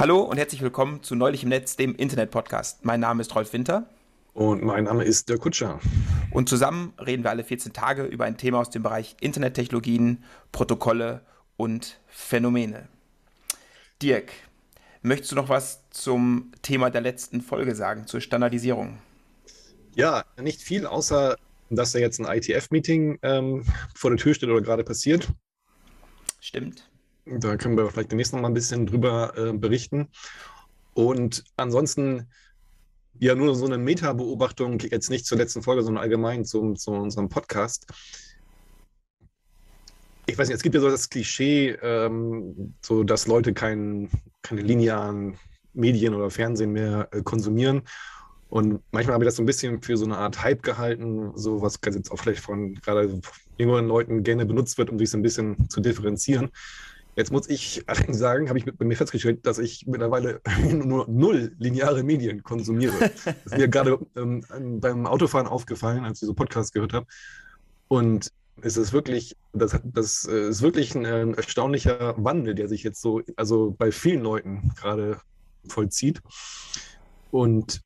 Hallo und herzlich willkommen zu Neulich im Netz, dem Internet-Podcast. Mein Name ist Rolf Winter. Und mein Name ist der Kutscher. Und zusammen reden wir alle 14 Tage über ein Thema aus dem Bereich Internettechnologien, Protokolle und Phänomene. Dirk, möchtest du noch was zum Thema der letzten Folge sagen, zur Standardisierung? Ja, nicht viel, außer dass da jetzt ein ITF-Meeting ähm, vor der Tür steht oder gerade passiert. Stimmt. Da können wir vielleicht demnächst noch mal ein bisschen drüber äh, berichten. Und ansonsten ja nur so eine Meta-Beobachtung, jetzt nicht zur letzten Folge, sondern allgemein zum, zu unserem Podcast. Ich weiß nicht, es gibt ja so das Klischee, ähm, so dass Leute kein, keine linearen Medien oder Fernsehen mehr äh, konsumieren. Und manchmal habe ich das so ein bisschen für so eine Art Hype gehalten, so was jetzt auch vielleicht von gerade jüngeren Leuten gerne benutzt wird, um sich so ein bisschen zu differenzieren. Jetzt muss ich sagen, habe ich bei mir festgestellt, dass ich mittlerweile nur null lineare Medien konsumiere. Das ist mir gerade ähm, beim Autofahren aufgefallen, als ich so Podcast gehört habe. Und es ist wirklich, das, das äh, ist wirklich ein, ein erstaunlicher Wandel, der sich jetzt so, also bei vielen Leuten gerade vollzieht. Und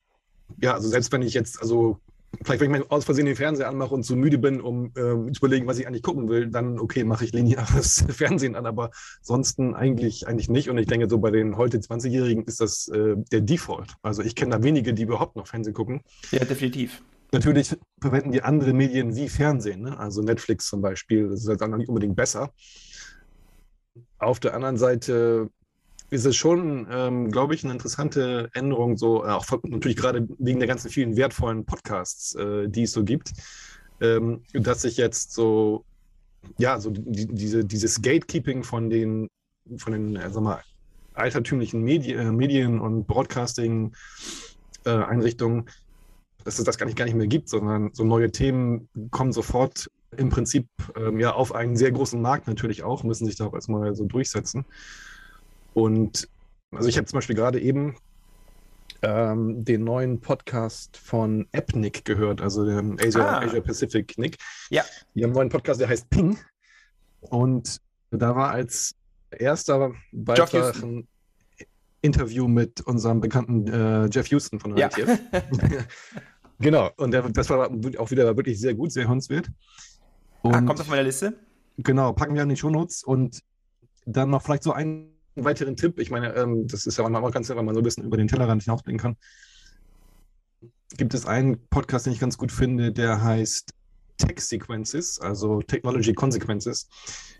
ja, also selbst wenn ich jetzt, also vielleicht wenn ich mal aus Versehen den Fernseher anmache und zu müde bin, um äh, zu überlegen, was ich eigentlich gucken will, dann okay, mache ich lineares Fernsehen an, aber ansonsten eigentlich, eigentlich nicht. Und ich denke, so bei den heute 20-Jährigen ist das äh, der Default. Also ich kenne da wenige, die überhaupt noch Fernsehen gucken. Ja, definitiv. Natürlich verwenden die andere Medien wie Fernsehen, ne? also Netflix zum Beispiel, das ist halt auch nicht unbedingt besser. Auf der anderen Seite ist es schon, ähm, glaube ich, eine interessante Änderung, so äh, auch natürlich gerade wegen der ganzen vielen wertvollen Podcasts, äh, die es so gibt, ähm, dass sich jetzt so, ja, so die, diese, dieses Gatekeeping von den, von den, äh, sag mal, altertümlichen Medi äh, Medien und Broadcasting-Einrichtungen, äh, dass es das gar nicht, gar nicht mehr gibt, sondern so neue Themen kommen sofort im Prinzip ähm, ja auf einen sehr großen Markt natürlich auch, müssen sich da auch erstmal so durchsetzen. Und also ich habe zum Beispiel gerade eben ähm, den neuen Podcast von AppNick gehört, also dem Asia, ah. Asia Pacific Nick. Ja. Die haben einen neuen Podcast, der heißt Ping. Und da war als erster Beitrag ein Interview mit unserem bekannten äh, Jeff Houston von der ja. genau, und der, das war auch wieder wirklich sehr gut, sehr hörenswert. ah, kommt auf meine Liste? Genau, packen wir an die Shownotes und dann noch vielleicht so ein einen weiteren Tipp, ich meine, ähm, das ist ja manchmal ganz nett, wenn man so ein bisschen über den Tellerrand hinausblicken kann. Gibt es einen Podcast, den ich ganz gut finde, der heißt Tech Sequences, also Technology Consequences.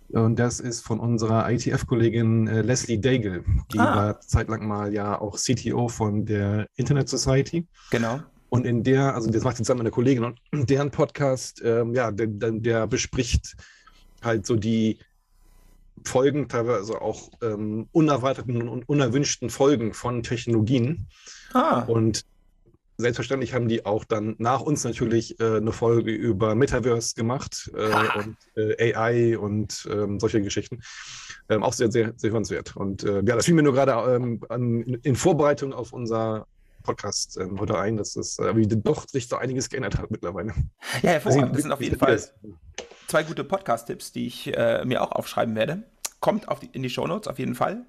Und das ist von unserer ITF-Kollegin äh, Leslie Daigle. Die ah. war zeitlang mal ja auch CTO von der Internet Society. Genau. Und in der, also das macht sie zusammen mit der Kollegin und deren Podcast, ähm, ja, der, der, bespricht halt so die Folgen, teilweise auch ähm, unerwarteten und unerwünschten Folgen von Technologien. Ah. Und selbstverständlich haben die auch dann nach uns natürlich äh, eine Folge über Metaverse gemacht äh, und äh, AI und ähm, solche Geschichten. Ähm, auch sehr, sehr, sehr hörenswert. Und äh, ja, das fiel mir nur gerade ähm, in Vorbereitung auf unser Podcast ähm, heute ein, dass es äh, doch sich so einiges geändert hat mittlerweile. Ja, hervorragend. Also, das sind auf jeden Fall zwei gute Podcast-Tipps, die ich äh, mir auch aufschreiben werde. Kommt die, in die Shownotes auf jeden Fall.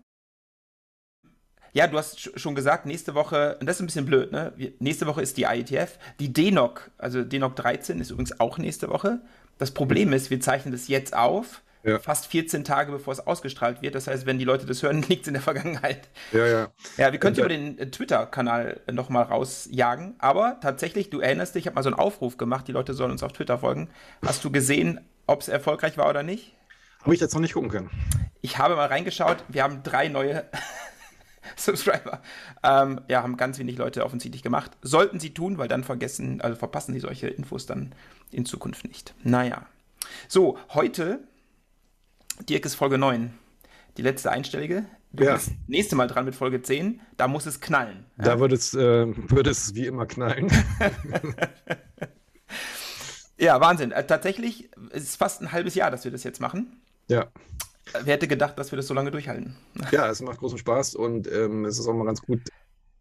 Ja, du hast schon gesagt, nächste Woche, und das ist ein bisschen blöd, ne? Nächste Woche ist die IETF. Die DENOC, also DENOC 13 ist übrigens auch nächste Woche. Das Problem ist, wir zeichnen das jetzt auf, ja. fast 14 Tage bevor es ausgestrahlt wird. Das heißt, wenn die Leute das hören, liegt es in der Vergangenheit. Ja, ja. Ja, wir könnten über den äh, Twitter-Kanal nochmal rausjagen. Aber tatsächlich, du erinnerst dich, ich habe mal so einen Aufruf gemacht, die Leute sollen uns auf Twitter folgen. Hast du gesehen, ob es erfolgreich war oder nicht? Habe ich jetzt noch nicht gucken können. Ich habe mal reingeschaut, wir haben drei neue Subscriber. Ähm, ja, haben ganz wenig Leute offensichtlich gemacht. Sollten sie tun, weil dann vergessen, also verpassen sie solche Infos dann in Zukunft nicht. Naja. So, heute, Dirk ist Folge 9. Die letzte einstellige. Du ja. bist nächste Mal dran mit Folge 10. Da muss es knallen. Ja? Da wird es, äh, wird es wie immer knallen. Ja, Wahnsinn. Äh, tatsächlich ist es fast ein halbes Jahr, dass wir das jetzt machen. Ja. Wer hätte gedacht, dass wir das so lange durchhalten? Ja, es macht großen Spaß und ähm, es ist auch mal ganz gut,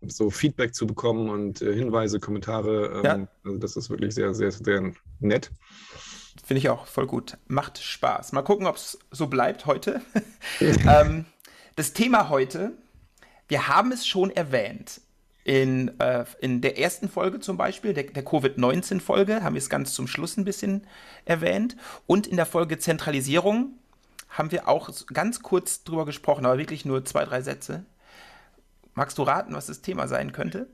so Feedback zu bekommen und äh, Hinweise, Kommentare. Ähm, ja. Also das ist wirklich sehr, sehr, sehr nett. Finde ich auch voll gut. Macht Spaß. Mal gucken, ob es so bleibt heute. ähm, das Thema heute wir haben es schon erwähnt. In, äh, in der ersten Folge zum Beispiel, der, der Covid-19-Folge, haben wir es ganz zum Schluss ein bisschen erwähnt. Und in der Folge Zentralisierung haben wir auch ganz kurz drüber gesprochen, aber wirklich nur zwei, drei Sätze. Magst du raten, was das Thema sein könnte?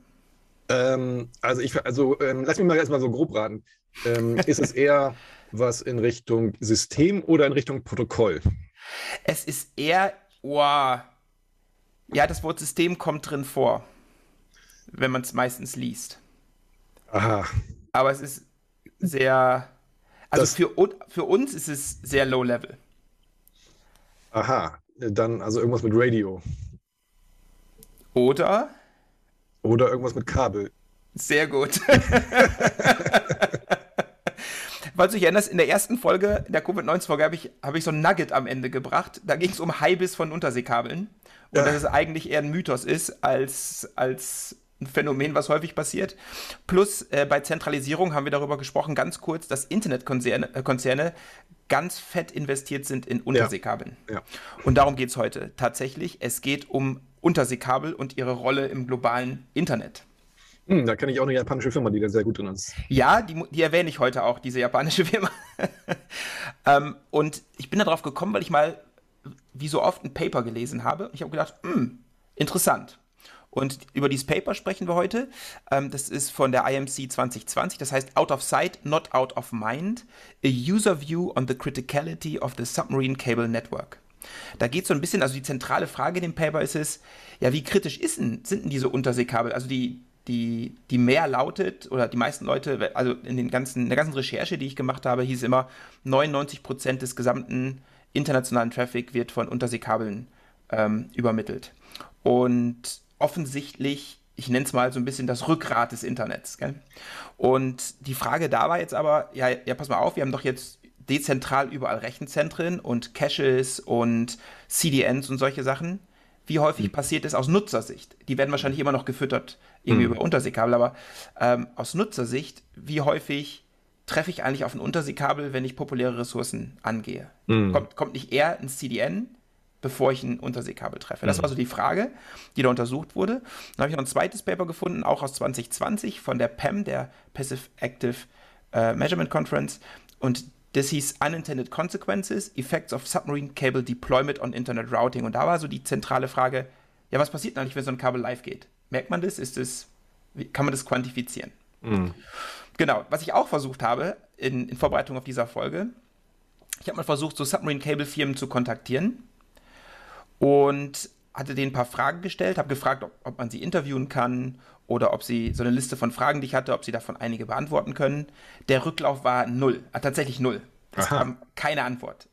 Ähm, also, ich, also ähm, lass mich mal erstmal so grob raten. Ähm, ist es eher was in Richtung System oder in Richtung Protokoll? Es ist eher, oh, ja, das Wort System kommt drin vor wenn man es meistens liest. Aha. Aber es ist sehr. Also für, für uns ist es sehr low level. Aha. Dann also irgendwas mit Radio. Oder? Oder irgendwas mit Kabel. Sehr gut. Falls du dich erinnerst, in der ersten Folge, in der Covid-19-Folge, habe ich, hab ich so ein Nugget am Ende gebracht. Da ging es um High-Bis von Unterseekabeln. Und ja. dass es eigentlich eher ein Mythos ist, als, als ein Phänomen, was häufig passiert. Plus äh, bei Zentralisierung haben wir darüber gesprochen, ganz kurz, dass Internetkonzerne äh, Konzerne ganz fett investiert sind in Unterseekabeln. Ja. Ja. Und darum geht es heute tatsächlich. Es geht um Unterseekabel und ihre Rolle im globalen Internet. Hm, da kenne ich auch eine japanische Firma, die da sehr gut drin ist. Ja, die, die erwähne ich heute auch, diese japanische Firma. ähm, und ich bin darauf gekommen, weil ich mal, wie so oft, ein Paper gelesen habe. Ich habe gedacht, hm, interessant. Und über dieses Paper sprechen wir heute. Ähm, das ist von der IMC 2020. Das heißt Out of Sight, Not Out of Mind. A User View on the Criticality of the Submarine Cable Network. Da geht es so ein bisschen, also die zentrale Frage in dem Paper ist es, ja, wie kritisch ist denn, sind denn diese Unterseekabel? Also die, die, die mehr lautet, oder die meisten Leute, also in, den ganzen, in der ganzen Recherche, die ich gemacht habe, hieß immer, 99% des gesamten internationalen Traffic wird von Unterseekabeln ähm, übermittelt. Und offensichtlich, ich nenne es mal so ein bisschen das Rückgrat des Internets. Gell? Und die Frage da war jetzt aber, ja, ja, pass mal auf, wir haben doch jetzt dezentral überall Rechenzentren und Caches und CDNs und solche Sachen. Wie häufig mhm. passiert es aus Nutzersicht? Die werden wahrscheinlich immer noch gefüttert, irgendwie mhm. über Unterseekabel, aber ähm, aus Nutzersicht, wie häufig treffe ich eigentlich auf ein Unterseekabel, wenn ich populäre Ressourcen angehe? Mhm. Kommt, kommt nicht eher ein CDN bevor ich ein Unterseekabel treffe. Das mhm. war so die Frage, die da untersucht wurde. Dann habe ich noch ein zweites Paper gefunden, auch aus 2020 von der PEM, der Passive Active äh, Measurement Conference. Und das hieß Unintended Consequences, Effects of Submarine Cable Deployment on Internet Routing. Und da war so die zentrale Frage, ja, was passiert eigentlich, wenn so ein Kabel live geht? Merkt man das? Ist das, kann man das quantifizieren? Mhm. Genau, was ich auch versucht habe in, in Vorbereitung auf dieser Folge, ich habe mal versucht, so Submarine Cable Firmen zu kontaktieren und hatte denen ein paar Fragen gestellt, habe gefragt, ob, ob, man sie interviewen kann oder ob sie so eine Liste von Fragen, die ich hatte, ob sie davon einige beantworten können. Der Rücklauf war null, äh, tatsächlich null. Es Aha. kam keine Antwort.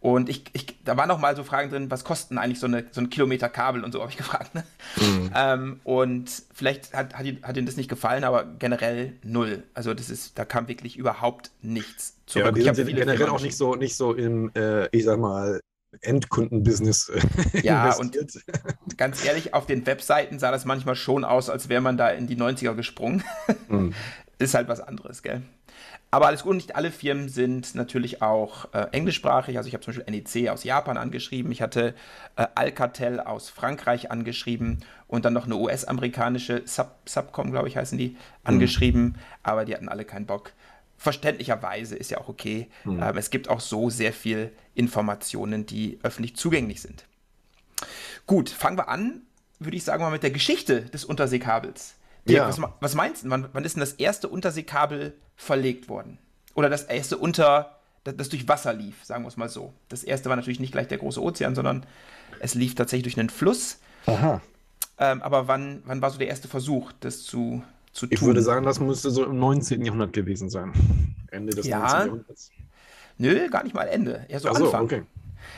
Und ich, ich, da waren noch mal so Fragen drin, was kosten eigentlich so, eine, so ein Kilometer Kabel und so, habe ich gefragt. Ne? Mhm. Ähm, und vielleicht hat, hat, hat, Ihnen das nicht gefallen, aber generell null. Also das ist, da kam wirklich überhaupt nichts zurück. Ja, die sind generell auch nicht so, nicht so im, äh, ich sag mal, Endkundenbusiness äh, ja, investiert. und ganz ehrlich, auf den Webseiten sah das manchmal schon aus, als wäre man da in die 90er gesprungen. Mhm. Ist halt was anderes, gell? Aber alles gut, nicht alle Firmen sind natürlich auch äh, englischsprachig. Also ich habe zum Beispiel NEC aus Japan angeschrieben, ich hatte äh, Alcatel aus Frankreich angeschrieben und dann noch eine US-amerikanische Sub Subcom, glaube ich, heißen die, mhm. angeschrieben. Mhm. Aber die hatten alle keinen Bock verständlicherweise ist ja auch okay. Mhm. Ähm, es gibt auch so sehr viel Informationen, die öffentlich zugänglich sind. Gut, fangen wir an, würde ich sagen, mal mit der Geschichte des Unterseekabels. Dirk, ja. was, was, meinst du, wann, wann, ist denn das erste Unterseekabel verlegt worden? Oder das erste unter, das, das durch Wasser lief, sagen wir es mal so. Das erste war natürlich nicht gleich der große Ozean, sondern es lief tatsächlich durch einen Fluss. Aha. Ähm, aber wann, wann war so der erste Versuch, das zu, zu tun. Ich würde sagen, das müsste so im 19. Jahrhundert gewesen sein. Ende des ja, 19. Jahrhunderts. Nö, gar nicht mal Ende. Eher so, so Anfang. Okay.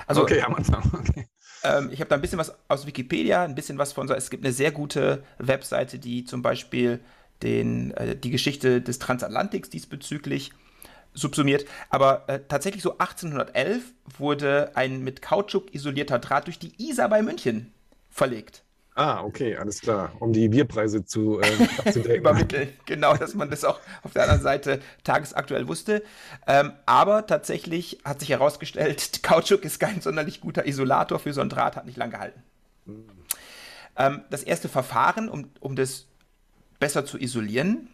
Also, okay, am Anfang. Okay. Ähm, ich habe da ein bisschen was aus Wikipedia, ein bisschen was von so. Es gibt eine sehr gute Webseite, die zum Beispiel den, äh, die Geschichte des Transatlantiks diesbezüglich subsumiert. Aber äh, tatsächlich so 1811 wurde ein mit Kautschuk isolierter Draht durch die Isar bei München verlegt. Ah, okay, alles klar. Um die Bierpreise zu äh, übermitteln. Genau, dass man das auch auf der anderen Seite tagesaktuell wusste. Ähm, aber tatsächlich hat sich herausgestellt, Kautschuk ist kein sonderlich guter Isolator für so ein Draht, hat nicht lang gehalten. Ähm, das erste Verfahren, um, um das besser zu isolieren,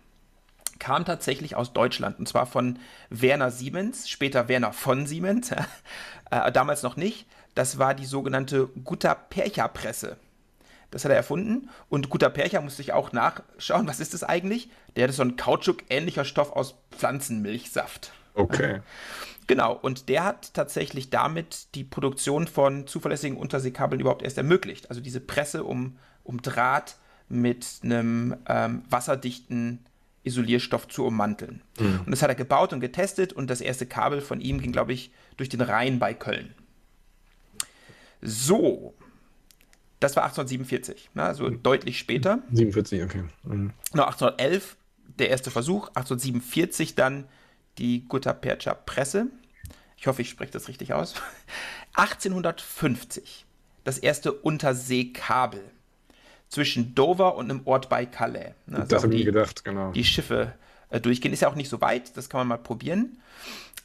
kam tatsächlich aus Deutschland und zwar von Werner Siemens, später Werner von Siemens, äh, damals noch nicht. Das war die sogenannte Gutta-Percha-Presse. Das hat er erfunden und Gutta-Percha musste ich auch nachschauen. Was ist das eigentlich? Der ist so ein Kautschuk-ähnlicher Stoff aus Pflanzenmilchsaft. Okay. Genau, und der hat tatsächlich damit die Produktion von zuverlässigen Unterseekabeln überhaupt erst ermöglicht. Also diese Presse um, um Draht mit einem ähm, wasserdichten Isolierstoff zu ummanteln. Mhm. Und das hat er gebaut und getestet und das erste Kabel von ihm ging, glaube ich, durch den Rhein bei Köln. So, das war 1847, also mhm. deutlich später. 47, okay. Mhm. No, 1811 der erste Versuch, 1847 dann die Guttapercha Presse. Ich hoffe, ich spreche das richtig aus. 1850 das erste Unterseekabel zwischen Dover und einem Ort bei Calais. Also das habe ich gedacht, genau. Die Schiffe äh, durchgehen. Ist ja auch nicht so weit, das kann man mal probieren.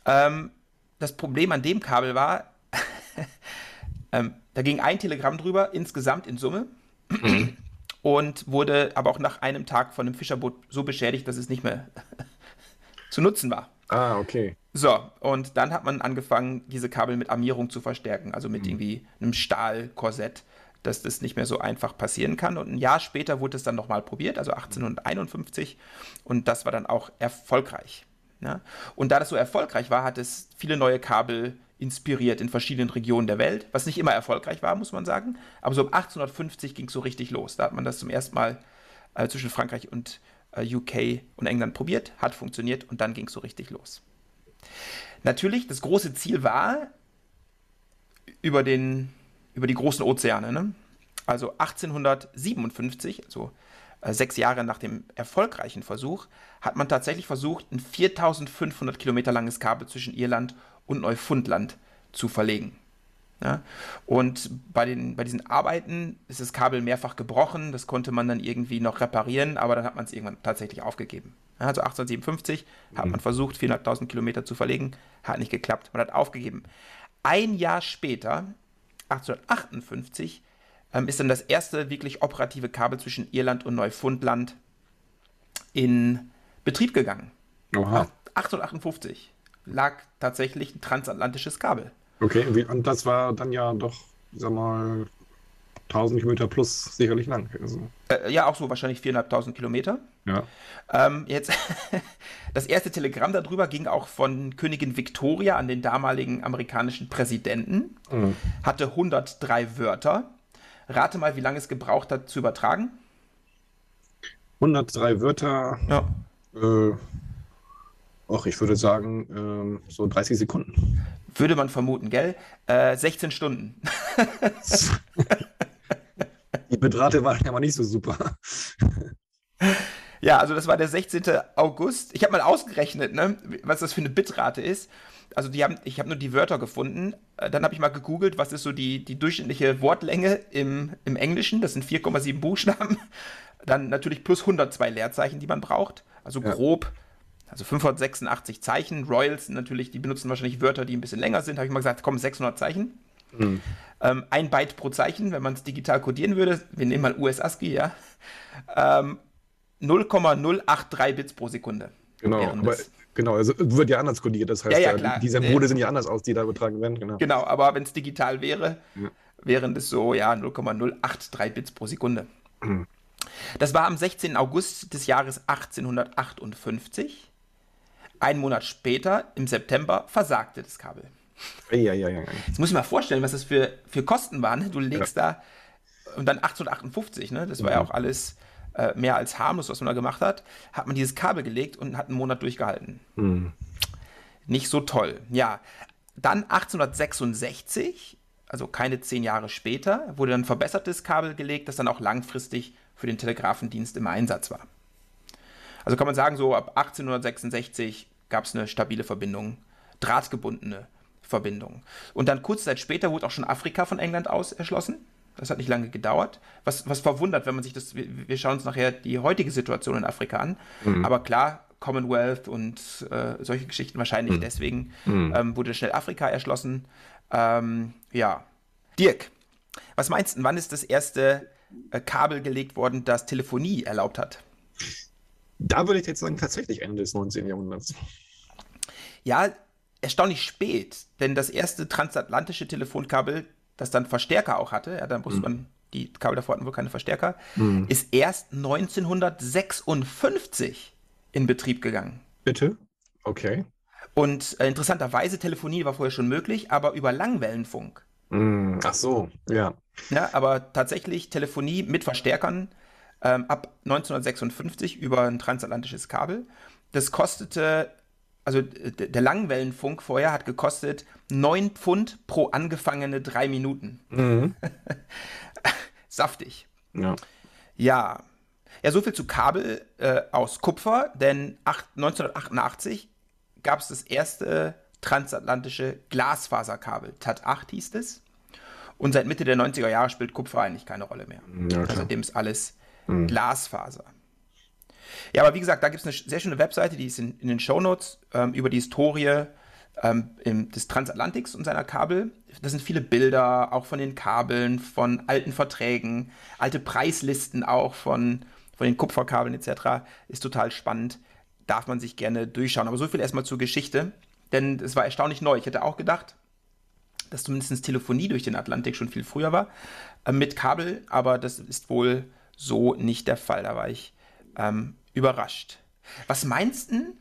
Ähm, das Problem an dem Kabel war, ähm, da ging ein Telegramm drüber, insgesamt in Summe. und wurde aber auch nach einem Tag von einem Fischerboot so beschädigt, dass es nicht mehr zu nutzen war. Ah, okay. So, und dann hat man angefangen, diese Kabel mit Armierung zu verstärken, also mit mhm. irgendwie einem Stahlkorsett, dass das nicht mehr so einfach passieren kann. Und ein Jahr später wurde es dann nochmal probiert, also 1851, und das war dann auch erfolgreich. Ja? Und da das so erfolgreich war, hat es viele neue Kabel inspiriert in verschiedenen Regionen der Welt, was nicht immer erfolgreich war, muss man sagen. Aber so um 1850 ging es so richtig los. Da hat man das zum ersten Mal äh, zwischen Frankreich und äh, UK und England probiert, hat funktioniert und dann ging es so richtig los. Natürlich, das große Ziel war, über, den, über die großen Ozeane, ne? also 1857, also äh, sechs Jahre nach dem erfolgreichen Versuch, hat man tatsächlich versucht, ein 4500 Kilometer langes Kabel zwischen Irland und Neufundland zu verlegen. Ja? Und bei, den, bei diesen Arbeiten ist das Kabel mehrfach gebrochen, das konnte man dann irgendwie noch reparieren, aber dann hat man es irgendwann tatsächlich aufgegeben. Ja, also 1857 mhm. hat man versucht, 400.000 Kilometer zu verlegen, hat nicht geklappt, man hat aufgegeben. Ein Jahr später, 1858, ähm, ist dann das erste wirklich operative Kabel zwischen Irland und Neufundland in Betrieb gegangen. Oha. 1858 lag tatsächlich ein transatlantisches Kabel. Okay, und das war dann ja doch, sag mal, 1000 Kilometer plus sicherlich lang. Also. Äh, ja, auch so wahrscheinlich 4.500 Kilometer. Ja. Ähm, jetzt, das erste Telegramm darüber ging auch von Königin Victoria an den damaligen amerikanischen Präsidenten. Mhm. Hatte 103 Wörter. Rate mal, wie lange es gebraucht hat zu übertragen. 103 Wörter. Ja. Äh, Och, ich würde sagen, ähm, so 30 Sekunden. Würde man vermuten, gell? Äh, 16 Stunden. Die Bitrate war ja mal nicht so super. Ja, also das war der 16. August. Ich habe mal ausgerechnet, ne, was das für eine Bitrate ist. Also die haben, ich habe nur die Wörter gefunden. Äh, dann habe ich mal gegoogelt, was ist so die, die durchschnittliche Wortlänge im, im Englischen. Das sind 4,7 Buchstaben. Dann natürlich plus 102 Leerzeichen, die man braucht. Also ja. grob also 586 Zeichen. Royals natürlich, die benutzen wahrscheinlich Wörter, die ein bisschen länger sind. Habe ich mal gesagt, komm, 600 Zeichen. Mhm. Ähm, ein Byte pro Zeichen, wenn man es digital codieren würde. Wir nehmen mal US-ASCII, ja. Ähm, 0,083 Bits pro Sekunde. Genau, aber, genau, also wird ja anders codiert. Das heißt, ja, ja, klar. die Symbole nee. sind ja anders aus, die da übertragen werden. Genau, genau aber wenn es digital wäre, ja. wären das so ja 0,083 Bits pro Sekunde. Mhm. Das war am 16. August des Jahres 1858. Ein Monat später, im September, versagte das Kabel. Ja, ja, ja. Jetzt muss ich mal vorstellen, was das für, für Kosten waren. Du legst ja. da und dann 1858, ne? Das war mhm. ja auch alles äh, mehr als harmlos, was man da gemacht hat. Hat man dieses Kabel gelegt und hat einen Monat durchgehalten. Mhm. Nicht so toll. Ja, dann 1866, also keine zehn Jahre später, wurde ein verbessertes Kabel gelegt, das dann auch langfristig für den Telegrafendienst im Einsatz war. Also kann man sagen, so ab 1866 gab es eine stabile Verbindung, drahtgebundene Verbindung. Und dann kurze Zeit später wurde auch schon Afrika von England aus erschlossen. Das hat nicht lange gedauert. Was, was verwundert, wenn man sich das, wir, schauen uns nachher die heutige Situation in Afrika an. Mhm. Aber klar, Commonwealth und äh, solche Geschichten wahrscheinlich mhm. deswegen mhm. ähm, wurde schnell Afrika erschlossen. Ähm, ja. Dirk, was meinst du, wann ist das erste äh, Kabel gelegt worden, das Telefonie erlaubt hat. Da würde ich jetzt sagen, tatsächlich Ende des 19. Jahrhunderts. Ja, erstaunlich spät, denn das erste transatlantische Telefonkabel, das dann Verstärker auch hatte, ja, dann wusste mhm. man, die Kabel davor hatten wohl keine Verstärker, mhm. ist erst 1956 in Betrieb gegangen. Bitte? Okay. Und äh, interessanterweise, Telefonie war vorher schon möglich, aber über Langwellenfunk. Mm, ach so, ja. Ja, aber tatsächlich Telefonie mit Verstärkern ähm, ab 1956 über ein transatlantisches Kabel. Das kostete, also der Langwellenfunk vorher hat gekostet 9 Pfund pro angefangene drei Minuten. Mhm. Saftig. Ja. Ja. Ja, so viel zu Kabel äh, aus Kupfer, denn 8, 1988 gab es das erste transatlantische Glasfaserkabel. TAT 8 hieß es. Und seit Mitte der 90er Jahre spielt Kupfer eigentlich keine Rolle mehr. Ja, also seitdem ist alles mhm. Glasfaser. Ja, aber wie gesagt, da gibt es eine sehr schöne Webseite, die ist in, in den Shownotes ähm, über die Historie ähm, im, des Transatlantiks und seiner Kabel. Da sind viele Bilder, auch von den Kabeln, von alten Verträgen, alte Preislisten auch von, von den Kupferkabeln etc. Ist total spannend. Darf man sich gerne durchschauen. Aber so viel erstmal zur Geschichte, denn es war erstaunlich neu. Ich hätte auch gedacht, dass zumindest Telefonie durch den Atlantik schon viel früher war äh, mit Kabel, aber das ist wohl so nicht der Fall. Da war ich ähm, überrascht. Was meinst du?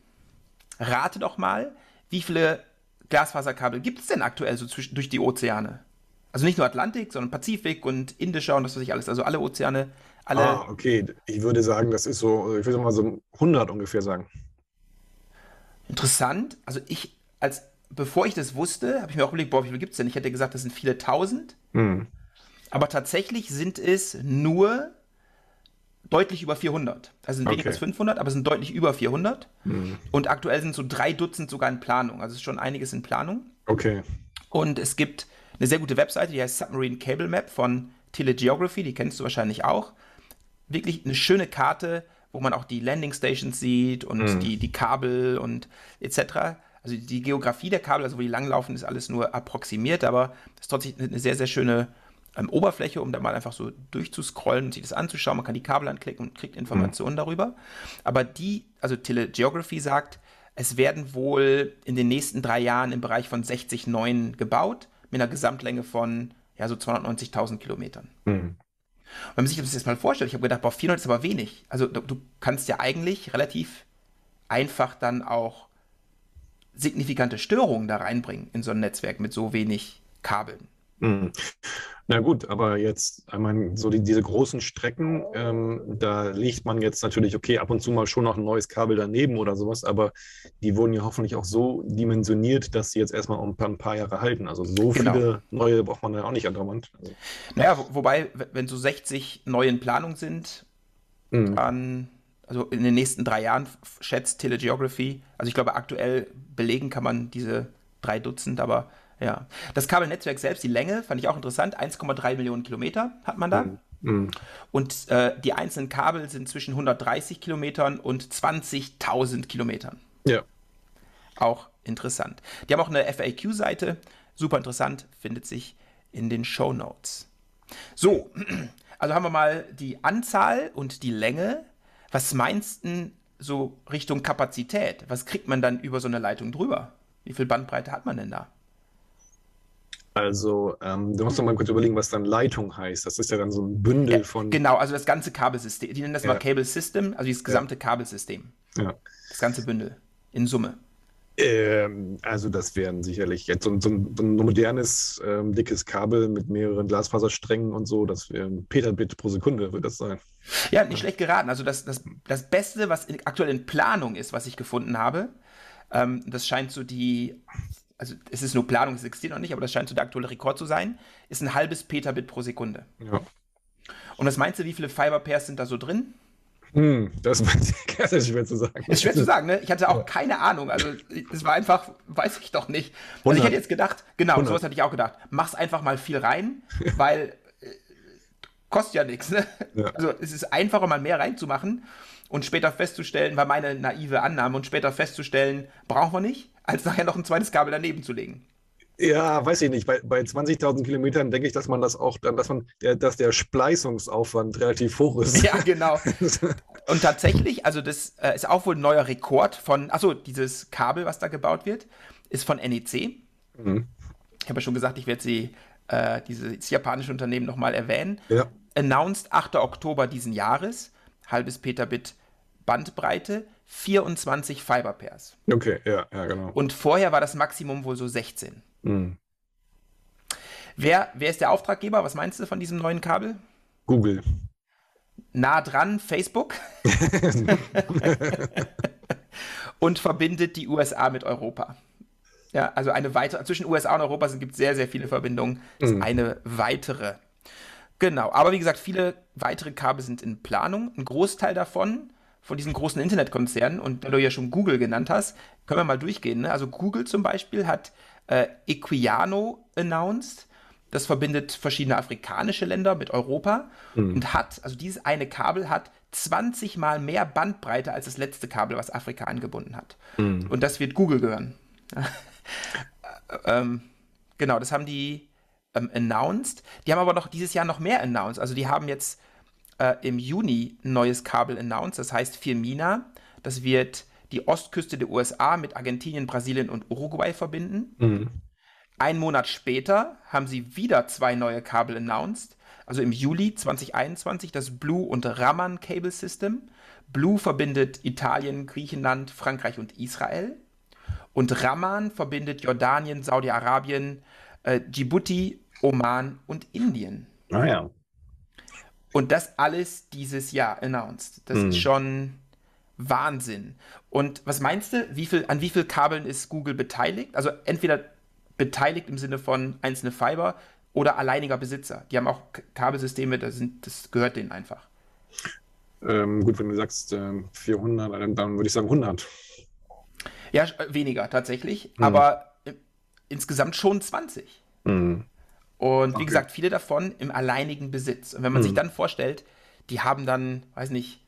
Rate doch mal, wie viele Glasfaserkabel gibt es denn aktuell so zwischen, durch die Ozeane? Also nicht nur Atlantik, sondern Pazifik und Indischer und das was ich alles. Also alle Ozeane, alle. Ah, okay. Ich würde sagen, das ist so, ich würde mal so 100 ungefähr sagen. Interessant. Also ich, als bevor ich das wusste, habe ich mir auch überlegt, boah, wie viel gibt es denn? Ich hätte gesagt, das sind viele tausend. Mhm. Aber tatsächlich sind es nur deutlich über 400. Also sind okay. weniger als 500, aber sind deutlich über 400. Mhm. Und aktuell sind so drei Dutzend sogar in Planung. Also ist schon einiges in Planung. Okay. Und es gibt eine sehr gute Webseite, die heißt Submarine Cable Map von Telegeography, die kennst du wahrscheinlich auch. Wirklich eine schöne Karte, wo man auch die Landing Stations sieht und mhm. die, die Kabel und etc. Also die Geografie der Kabel, also wo die langlaufen, ist alles nur approximiert, aber das ist trotzdem eine sehr, sehr schöne ähm, Oberfläche, um da mal einfach so durchzuscrollen und sich das anzuschauen. Man kann die Kabel anklicken und kriegt Informationen mhm. darüber. Aber die, also Telegeography sagt, es werden wohl in den nächsten drei Jahren im Bereich von 60 neuen gebaut, mit einer Gesamtlänge von ja, so 290.000 Kilometern. Mhm. Wenn man sich das jetzt mal vorstellt, ich habe gedacht, boah, 400 ist aber wenig. Also du, du kannst ja eigentlich relativ einfach dann auch signifikante Störungen da reinbringen in so ein Netzwerk mit so wenig Kabeln. Mhm. Na gut, aber jetzt, ich meine, so die, diese großen Strecken, ähm, da legt man jetzt natürlich, okay, ab und zu mal schon noch ein neues Kabel daneben oder sowas, aber die wurden ja hoffentlich auch so dimensioniert, dass sie jetzt erstmal paar, ein paar Jahre halten. Also so genau. viele neue braucht man ja auch nicht andauernd. Also. Naja, wo, wobei, wenn so 60 neue in Planung sind, mhm. dann, also in den nächsten drei Jahren schätzt Telegeography, also ich glaube, aktuell belegen kann man diese drei Dutzend, aber ja. Das Kabelnetzwerk selbst, die Länge, fand ich auch interessant. 1,3 Millionen Kilometer hat man da. Mhm. mhm. Und äh, die einzelnen Kabel sind zwischen 130 Kilometern und 20.000 Kilometern. Ja. Auch interessant. Die haben auch eine FAQ-Seite. Super interessant, findet sich in den Show Notes. So, also haben wir mal die Anzahl und die Länge. Was meinst du so Richtung Kapazität? Was kriegt man dann über so eine Leitung drüber? Wie viel Bandbreite hat man denn da? Also, ähm, du musst noch mal kurz überlegen, was dann Leitung heißt. Das ist ja dann so ein Bündel ja, von. Genau, also das ganze Kabelsystem. Die nennen das ja. mal Cable System, also das gesamte ja. Kabelsystem. Ja. Das ganze Bündel in Summe. Ähm, also, das wären sicherlich jetzt so, so, ein, so ein, modernes, ähm, dickes Kabel mit mehreren Glasfasersträngen und so. Das wäre ein Petabit pro Sekunde, wird das sein. Ja, nicht schlecht geraten. Also, das, das, das Beste, was in, aktuell in Planung ist, was ich gefunden habe, ähm, das scheint so die also es ist nur Planung, es existiert noch nicht, aber das scheint so der aktuelle Rekord zu sein, ist ein halbes Petabit pro Sekunde. Ja. Und was meinst du, wie viele Fiber Pairs sind da so drin? Hm, das, das ist schwer zu sagen. Ist schwer zu sagen, ne? Ich hatte auch ja. keine Ahnung. Also, es war einfach, weiß ich doch nicht. Also, ich hätte jetzt gedacht, genau, 100. sowas hatte ich auch gedacht. Mach's einfach mal viel rein, weil äh, kostet ja nichts, ne? Ja. Also, es ist einfacher, mal mehr reinzumachen und später festzustellen, war meine naive Annahme, und später festzustellen, brauchen wir nicht als nachher noch ein zweites Kabel daneben zu legen. Ja, weiß ich nicht. Bei, bei 20.000 Kilometern denke ich, dass man das auch dann, dass man, der, dass der Spleißungsaufwand relativ hoch ist. Ja, genau. Und tatsächlich, also das äh, ist auch wohl ein neuer Rekord von, achso, dieses Kabel, was da gebaut wird, ist von NEC. Mhm. Ich habe ja schon gesagt, ich werde sie, äh, dieses japanische Unternehmen nochmal erwähnen. Ja. Announced 8. Oktober diesen Jahres, halbes Petabit Bandbreite, 24 Fiber Pairs. Okay, ja, ja, genau. Und vorher war das Maximum wohl so 16. Mhm. Wer, wer ist der Auftraggeber? Was meinst du von diesem neuen Kabel? Google. Nah dran, Facebook. und verbindet die USA mit Europa. Ja, also eine weitere, zwischen USA und Europa gibt es sehr, sehr viele Verbindungen. Das ist mhm. eine weitere. Genau, aber wie gesagt, viele weitere Kabel sind in Planung. Ein Großteil davon, von diesen großen Internetkonzernen, und da du ja schon Google genannt hast, können wir mal durchgehen. Ne? Also Google zum Beispiel hat äh, Equiano announced. Das verbindet verschiedene afrikanische Länder mit Europa mhm. und hat, also dieses eine Kabel hat 20 mal mehr Bandbreite als das letzte Kabel, was Afrika angebunden hat. Mhm. Und das wird Google gehören. ähm, genau, das haben die ähm, announced. Die haben aber noch dieses Jahr noch mehr announced. Also die haben jetzt äh, im Juni ein neues Kabel announced, das heißt Firmina. Das wird die Ostküste der USA mit Argentinien, Brasilien und Uruguay verbinden. Mhm. Ein Monat später haben sie wieder zwei neue Kabel announced. Also im Juli 2021 das Blue und Raman Cable System. Blue verbindet Italien, Griechenland, Frankreich und Israel. Und Raman verbindet Jordanien, Saudi-Arabien, äh, Djibouti, Oman und Indien. Ah ja. Und das alles dieses Jahr announced. Das hm. ist schon Wahnsinn. Und was meinst du, wie viel, an wie vielen Kabeln ist Google beteiligt? Also entweder beteiligt im Sinne von einzelne Fiber oder alleiniger Besitzer. Die haben auch Kabelsysteme, das, sind, das gehört denen einfach. Ähm, gut, wenn du sagst äh, 400, dann, dann würde ich sagen 100. Ja, äh, weniger tatsächlich, mhm. aber äh, insgesamt schon 20. Mhm. Und wie okay. gesagt, viele davon im alleinigen Besitz. Und wenn man mhm. sich dann vorstellt, die haben dann, weiß nicht,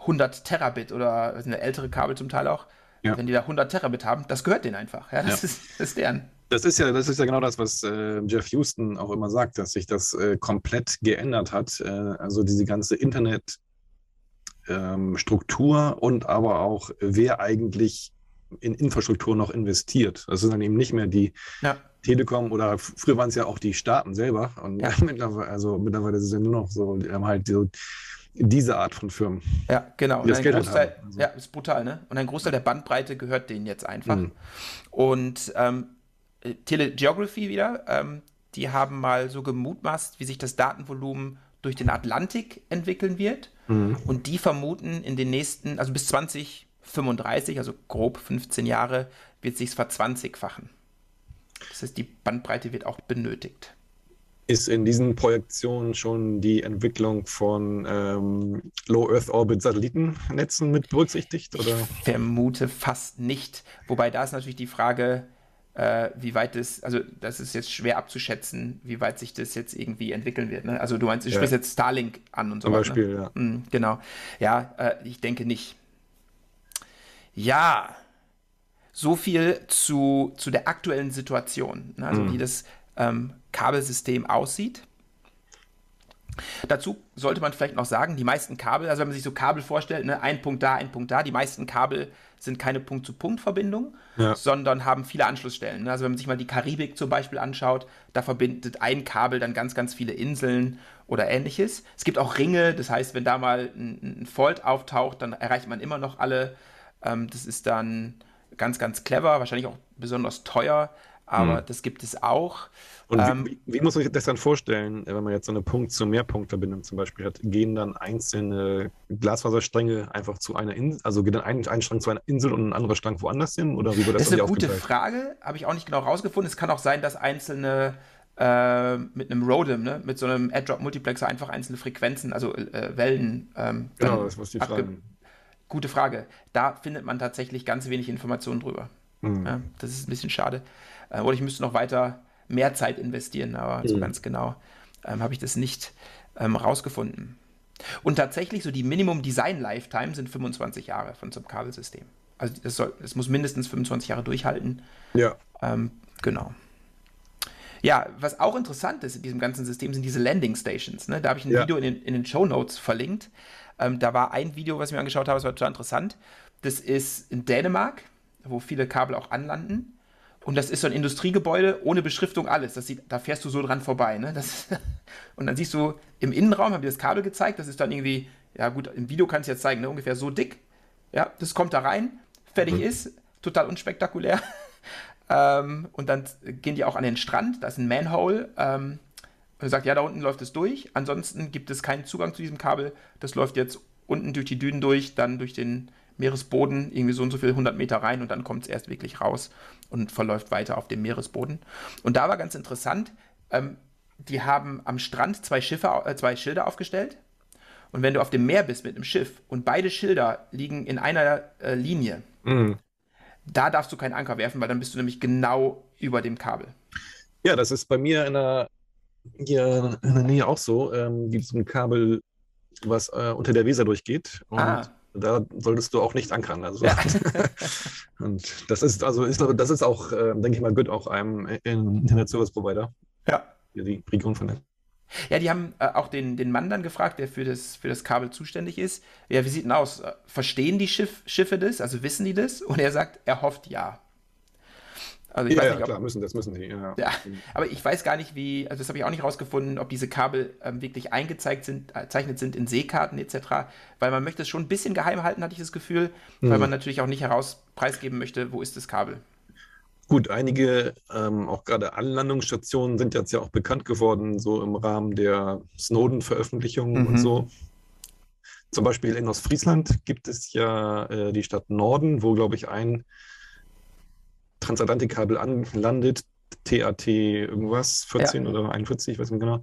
100 Terabit oder eine ältere Kabel zum Teil auch, ja. wenn die da 100 Terabit haben, das gehört denen einfach. Ja, das, ja. Ist, das ist deren. Das ist ja, das ist ja genau das, was äh, Jeff Houston auch immer sagt, dass sich das äh, komplett geändert hat. Äh, also diese ganze Internetstruktur ähm, und aber auch, wer eigentlich in Infrastruktur noch investiert. Das sind dann eben nicht mehr die ja. Telekom oder früher waren es ja auch die Staaten selber. Und ja. mittlerweile, also mittlerweile ist es ja nur noch so, die haben halt so diese Art von Firmen. Ja, genau. Und ein Großteil, also. Ja, ist brutal, ne? Und ein Großteil der Bandbreite gehört denen jetzt einfach. Mhm. Und ähm, Telegeography wieder, ähm, die haben mal so gemutmaßt, wie sich das Datenvolumen durch den Atlantik entwickeln wird. Mhm. Und die vermuten in den nächsten, also bis 2035, also grob 15 Jahre, wird sich verzwanzigfachen. Das heißt, die Bandbreite wird auch benötigt. Ist in diesen Projektionen schon die Entwicklung von ähm, Low Earth Orbit Satellitennetzen mit berücksichtigt? Oder? Ich vermute fast nicht. Wobei da ist natürlich die Frage, äh, wie weit das, also das ist jetzt schwer abzuschätzen, wie weit sich das jetzt irgendwie entwickeln wird. Ne? Also du meinst, du ja. sprichst jetzt Starlink an und so weiter. Zum Beispiel, ne? ja. Mhm, genau. Ja, äh, ich denke nicht. Ja, so viel zu, zu der aktuellen Situation, ne? also mhm. wie das ähm, Kabelsystem aussieht. Dazu sollte man vielleicht noch sagen, die meisten Kabel, also wenn man sich so Kabel vorstellt, ne, ein Punkt da, ein Punkt da, die meisten Kabel sind keine Punkt-zu-Punkt-Verbindung, ja. sondern haben viele Anschlussstellen. Ne? Also wenn man sich mal die Karibik zum Beispiel anschaut, da verbindet ein Kabel dann ganz, ganz viele Inseln oder ähnliches. Es gibt auch Ringe, das heißt, wenn da mal ein, ein Fault auftaucht, dann erreicht man immer noch alle. Ähm, das ist dann ganz, ganz clever, wahrscheinlich auch besonders teuer, aber mhm. das gibt es auch. Und ähm, wie, wie, muss man sich das dann vorstellen, wenn man jetzt so eine Punkt- zu Mehrpunktverbindung zum Beispiel hat? Gehen dann einzelne Glasfaserstränge einfach zu einer Insel, also geht dann ein, ein Strang zu einer Insel und ein anderer Strang woanders hin? Oder wie wird das, das ist eine gute Frage, habe ich auch nicht genau rausgefunden. Es kann auch sein, dass einzelne äh, mit einem RODIM, ne, mit so einem Add-Drop-Multiplexer einfach einzelne Frequenzen, also äh, Wellen. Ähm, genau, das muss die fragen. Gute Frage. Da findet man tatsächlich ganz wenig Informationen drüber. Mhm. Ja, das ist ein bisschen schade. Äh, oder ich müsste noch weiter mehr Zeit investieren, aber mhm. so ganz genau ähm, habe ich das nicht ähm, rausgefunden. Und tatsächlich, so die Minimum Design Lifetime sind 25 Jahre von so einem Kabelsystem. Also es, soll, es muss mindestens 25 Jahre durchhalten. Ja. Ähm, genau. Ja, was auch interessant ist in diesem ganzen System sind diese Landing Stations. Ne? Da habe ich ein ja. Video in den, in den Show Notes verlinkt. Ähm, da war ein Video, was ich mir angeschaut habe, das war total interessant. Das ist in Dänemark, wo viele Kabel auch anlanden. Und das ist so ein Industriegebäude ohne Beschriftung, alles. Das sieht, da fährst du so dran vorbei. Ne? Das, und dann siehst du im Innenraum, haben wir das Kabel gezeigt, das ist dann irgendwie, ja gut, im Video kann ich jetzt zeigen, ne? ungefähr so dick. Ja, das kommt da rein, fertig mhm. ist, total unspektakulär. ähm, und dann gehen die auch an den Strand, da ist ein Manhole. Ähm, er sagt, ja, da unten läuft es durch. Ansonsten gibt es keinen Zugang zu diesem Kabel. Das läuft jetzt unten durch die Dünen durch, dann durch den Meeresboden, irgendwie so und so viele 100 Meter rein und dann kommt es erst wirklich raus und verläuft weiter auf dem Meeresboden. Und da war ganz interessant, ähm, die haben am Strand zwei, Schiffe, äh, zwei Schilder aufgestellt. Und wenn du auf dem Meer bist mit einem Schiff und beide Schilder liegen in einer äh, Linie, mhm. da darfst du keinen Anker werfen, weil dann bist du nämlich genau über dem Kabel. Ja, das ist bei mir in der, hier in der Nähe auch so. Ähm, gibt es ein Kabel, was äh, unter der Weser durchgeht. Und ah da solltest du auch nicht ankern. Also. Ja. und das ist, also ist, das ist auch, äh, denke ich mal, gut auch einem Internet Service Provider. Ja. Die Region von Ja, die haben äh, auch den, den Mann dann gefragt, der für das, für das Kabel zuständig ist. Ja, wie sieht denn aus? Verstehen die Schiff, Schiffe das? Also wissen die das? Und er sagt, er hofft ja. Also ich ja, weiß nicht, ja, klar, müssen, das müssen die. Ja. ja. aber ich weiß gar nicht, wie, also das habe ich auch nicht rausgefunden, ob diese Kabel ähm, wirklich eingezeichnet sind, äh, sind in Seekarten etc., weil man möchte es schon ein bisschen geheim halten, hatte ich das Gefühl, mhm. weil man natürlich auch nicht heraus preisgeben möchte, wo ist das Kabel. Gut, einige, ähm, auch gerade Anlandungsstationen sind jetzt ja auch bekannt geworden, so im Rahmen der Snowden-Veröffentlichungen mhm. und so. Zum Beispiel in Ostfriesland gibt es ja äh, die Stadt Norden, wo, glaube ich, ein Transatlantikkabel anlandet, TAT irgendwas, 14 ja. oder 41, ich weiß nicht genau.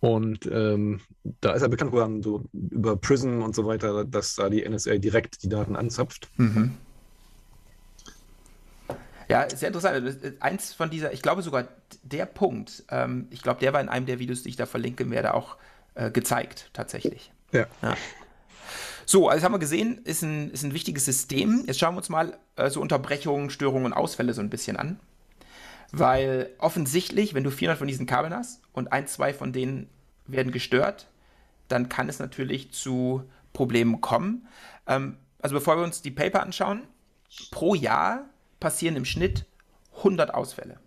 Und ähm, da ist er bekannt geworden, so über Prism und so weiter, dass da die NSA direkt die Daten anzapft. Mhm. Ja, sehr interessant. Eins von dieser, ich glaube sogar der Punkt, ähm, ich glaube, der war in einem der Videos, die ich da verlinken werde, auch äh, gezeigt, tatsächlich. Ja. ja. So, also haben wir gesehen, ist ein, ist ein wichtiges System. Jetzt schauen wir uns mal äh, so Unterbrechungen, Störungen und Ausfälle so ein bisschen an. Weil offensichtlich, wenn du 400 von diesen Kabeln hast und ein, zwei von denen werden gestört, dann kann es natürlich zu Problemen kommen. Ähm, also bevor wir uns die Paper anschauen, pro Jahr passieren im Schnitt 100 Ausfälle.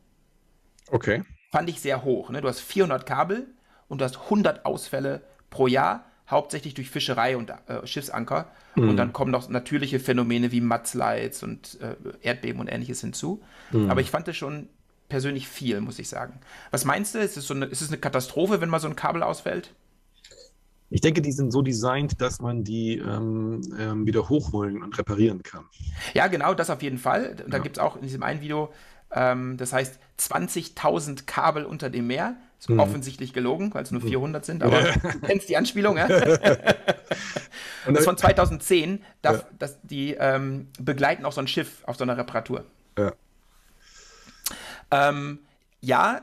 Okay. Fand ich sehr hoch. Ne? Du hast 400 Kabel und du hast 100 Ausfälle pro Jahr hauptsächlich durch Fischerei und äh, Schiffsanker. Mhm. Und dann kommen noch natürliche Phänomene wie Mudslides und äh, Erdbeben und ähnliches hinzu. Mhm. Aber ich fand das schon persönlich viel, muss ich sagen. Was meinst du? Ist es, so eine, ist es eine Katastrophe, wenn mal so ein Kabel ausfällt? Ich denke, die sind so designt, dass man die ähm, ähm, wieder hochholen und reparieren kann. Ja, genau, das auf jeden Fall. Da ja. gibt es auch in diesem einen Video, ähm, das heißt 20.000 Kabel unter dem Meer. Ist mhm. offensichtlich gelogen, weil es nur 400 mhm. sind, aber ja. du kennst die Anspielung, ja? Und das ist von 2010, darf, ja. das, die ähm, begleiten auch so ein Schiff auf so einer Reparatur. Ja. Ähm, ja,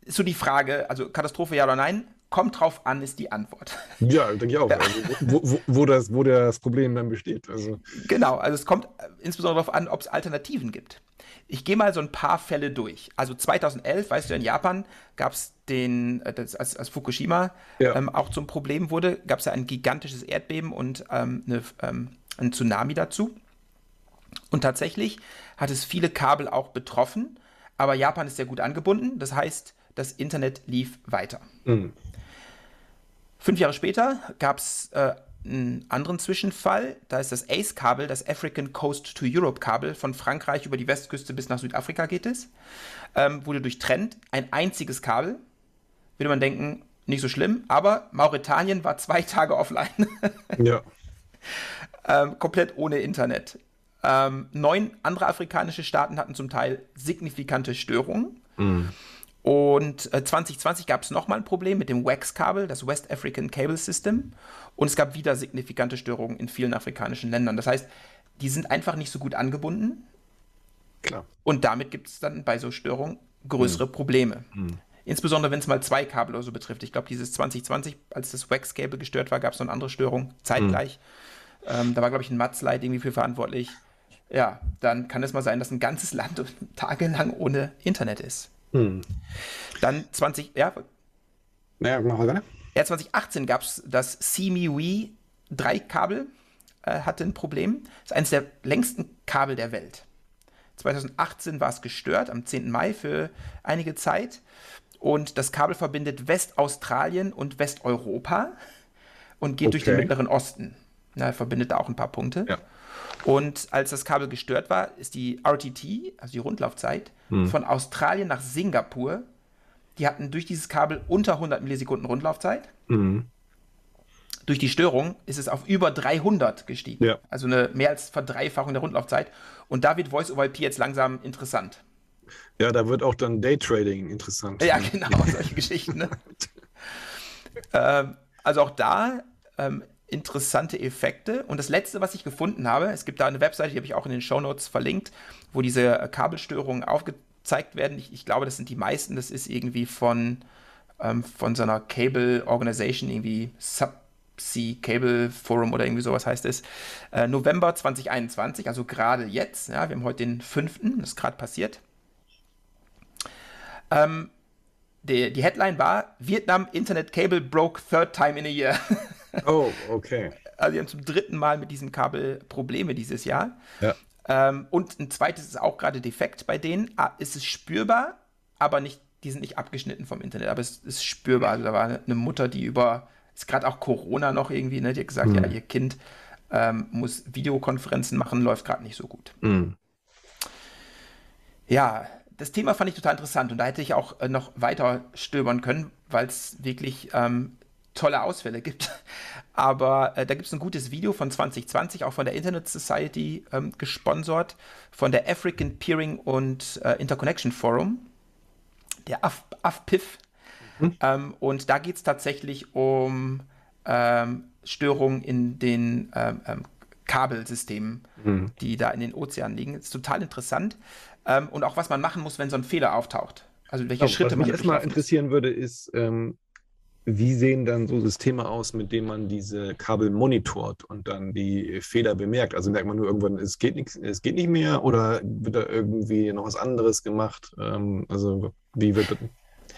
ist so die Frage, also Katastrophe ja oder nein, kommt drauf an, ist die Antwort. Ja, denke ich auch. Ja. Also, wo, wo, wo, das, wo das Problem dann besteht. Also. Genau, also es kommt insbesondere darauf an, ob es Alternativen gibt. Ich gehe mal so ein paar Fälle durch. Also 2011, weißt du, in Japan gab es den, äh, das, als, als, Fukushima ja. ähm, auch zum Problem wurde, gab es ja ein gigantisches Erdbeben und ähm, eine, ähm, ein Tsunami dazu. Und tatsächlich hat es viele Kabel auch betroffen, aber Japan ist sehr gut angebunden. Das heißt, das Internet lief weiter. Mhm. Fünf Jahre später gab es äh, einen anderen Zwischenfall. Da ist das ACE-Kabel, das African Coast to Europe-Kabel von Frankreich über die Westküste bis nach Südafrika geht es. Ähm, wurde durchtrennt. Ein einziges Kabel. Würde man denken, nicht so schlimm. Aber Mauretanien war zwei Tage offline. ja. Ähm, komplett ohne Internet. Ähm, neun andere afrikanische Staaten hatten zum Teil signifikante Störungen. Mhm. Und äh, 2020 gab es nochmal ein Problem mit dem WAX-Kabel, das West African Cable System. Und es gab wieder signifikante Störungen in vielen afrikanischen Ländern. Das heißt, die sind einfach nicht so gut angebunden. Klar. Und damit gibt es dann bei so Störungen größere mhm. Probleme. Mhm. Insbesondere wenn es mal zwei Kabel oder so betrifft. Ich glaube, dieses 2020, als das Wax-Cable gestört war, gab es noch eine andere Störung, zeitgleich. Mhm. Ähm, da war, glaube ich, ein Matzleit irgendwie für verantwortlich. Ja, dann kann es mal sein, dass ein ganzes Land tagelang ohne Internet ist. Hm. Dann 20, ja. Naja, mach weiter. Ja, 2018 gab es das CME 3 Kabel, äh, hatte ein Problem. Das ist eines der längsten Kabel der Welt. 2018 war es gestört, am 10. Mai für einige Zeit. Und das Kabel verbindet Westaustralien und Westeuropa und geht okay. durch den Mittleren Osten. Na, verbindet da auch ein paar Punkte. Ja. Und als das Kabel gestört war, ist die RTT, also die Rundlaufzeit, hm. von Australien nach Singapur. Die hatten durch dieses Kabel unter 100 Millisekunden Rundlaufzeit. Hm. Durch die Störung ist es auf über 300 gestiegen. Ja. Also eine mehr als Verdreifachung der Rundlaufzeit. Und da wird Voice over IP jetzt langsam interessant. Ja, da wird auch dann Daytrading interessant. Ja, genau, solche Geschichten. Ne? ähm, also auch da ähm, interessante Effekte. Und das letzte, was ich gefunden habe, es gibt da eine Webseite, die habe ich auch in den Show Notes verlinkt, wo diese Kabelstörungen aufgezeigt werden. Ich, ich glaube, das sind die meisten. Das ist irgendwie von, ähm, von so einer Cable Organization, irgendwie Subsea Cable Forum oder irgendwie sowas heißt es. Äh, November 2021, also gerade jetzt. Ja, wir haben heute den 5., das ist gerade passiert. Ähm, die, die Headline war: Vietnam Internet Cable broke third time in a year. Oh, okay. Also, die haben zum dritten Mal mit diesem Kabel Probleme dieses Jahr. Ja. Ähm, und ein zweites ist auch gerade defekt bei denen. Ah, ist es spürbar, aber nicht, die sind nicht abgeschnitten vom Internet, aber es ist spürbar. Also, da war eine Mutter, die über, ist gerade auch Corona noch irgendwie, ne, die hat gesagt, mhm. ja, ihr Kind ähm, muss Videokonferenzen machen, läuft gerade nicht so gut. Mhm. Ja, das Thema fand ich total interessant und da hätte ich auch äh, noch weiter stöbern können, weil es wirklich ähm, tolle Ausfälle gibt. Aber äh, da gibt es ein gutes Video von 2020, auch von der Internet Society ähm, gesponsert, von der African Peering und äh, Interconnection Forum, der AF, AFPIF. Mhm. Ähm, und da geht es tatsächlich um ähm, Störungen in den ähm, ähm, Kabelsystemen, mhm. die da in den Ozeanen liegen. Das ist total interessant. Ähm, und auch was man machen muss, wenn so ein Fehler auftaucht. Also welche oh, Schritte was mich erstmal interessieren würde, ist, ähm, wie sehen dann so Systeme aus, mit denen man diese Kabel monitort und dann die Fehler bemerkt? Also merkt man nur irgendwann, es geht nicht, es geht nicht mehr oder wird da irgendwie noch was anderes gemacht? Ähm, also wie wird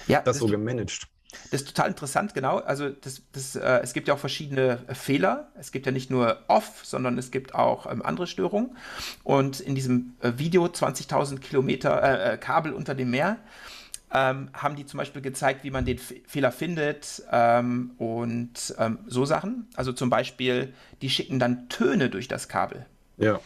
ja, das, das so gemanagt? Das ist total interessant, genau. Also das, das, äh, es gibt ja auch verschiedene Fehler. Es gibt ja nicht nur Off, sondern es gibt auch ähm, andere Störungen. Und in diesem äh, Video 20.000 Kilometer äh, äh, Kabel unter dem Meer ähm, haben die zum Beispiel gezeigt, wie man den F Fehler findet ähm, und ähm, so Sachen. Also zum Beispiel, die schicken dann Töne durch das Kabel. Ja.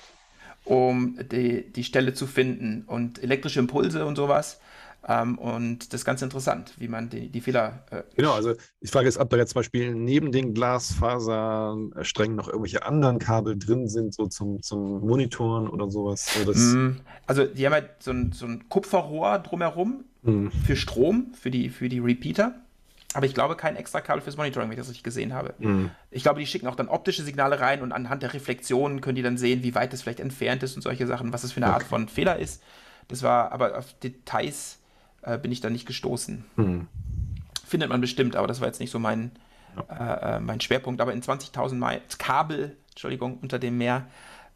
Um die, die Stelle zu finden und elektrische Impulse und sowas. Ähm, und das ist ganz interessant, wie man die, die Fehler. Äh, genau, also ich frage jetzt, ob da jetzt zum Beispiel neben den Glasfasersträngen noch irgendwelche anderen Kabel drin sind, so zum, zum Monitoren oder sowas. Mm, also die haben halt so ein, so ein Kupferrohr drumherum mhm. für Strom, für die, für die Repeater. Aber ich glaube, kein extra Kabel fürs Monitoring, wenn ich das richtig gesehen habe. Mhm. Ich glaube, die schicken auch dann optische Signale rein und anhand der Reflexionen können die dann sehen, wie weit es vielleicht entfernt ist und solche Sachen, was es für eine okay. Art von Fehler ist. Das war, aber auf Details äh, bin ich da nicht gestoßen. Mhm. Findet man bestimmt, aber das war jetzt nicht so mein, ja. äh, äh mein Schwerpunkt. Aber in 20.000 Kabel, Entschuldigung, unter dem Meer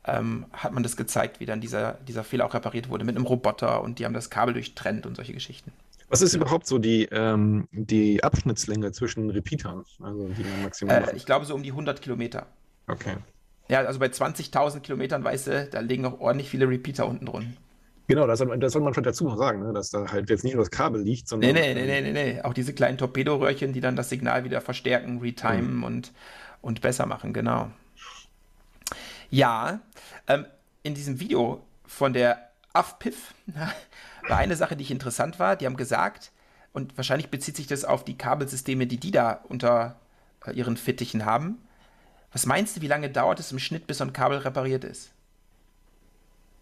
ähm, hat man das gezeigt, wie dann dieser, dieser Fehler auch repariert wurde mit einem Roboter und die haben das Kabel durchtrennt und solche Geschichten. Was ist überhaupt so die, ähm, die Abschnittslänge zwischen Repeatern? Also die man maximal äh, ich glaube so um die 100 Kilometer. Okay. Ja, also bei 20.000 Kilometern, weißt du, da liegen auch ordentlich viele Repeater unten drin. Genau, das soll, das soll man vielleicht dazu noch sagen, ne? dass da halt jetzt nicht nur das Kabel liegt, sondern. Nee, nee, nee, nee, nee, nee. Auch diese kleinen Torpedoröhrchen, die dann das Signal wieder verstärken, retimen mhm. und, und besser machen, genau. Ja, ähm, in diesem Video von der AFPIF war eine Sache, die ich interessant war. Die haben gesagt, und wahrscheinlich bezieht sich das auf die Kabelsysteme, die die da unter äh, ihren Fittichen haben. Was meinst du, wie lange dauert es im Schnitt, bis so ein Kabel repariert ist?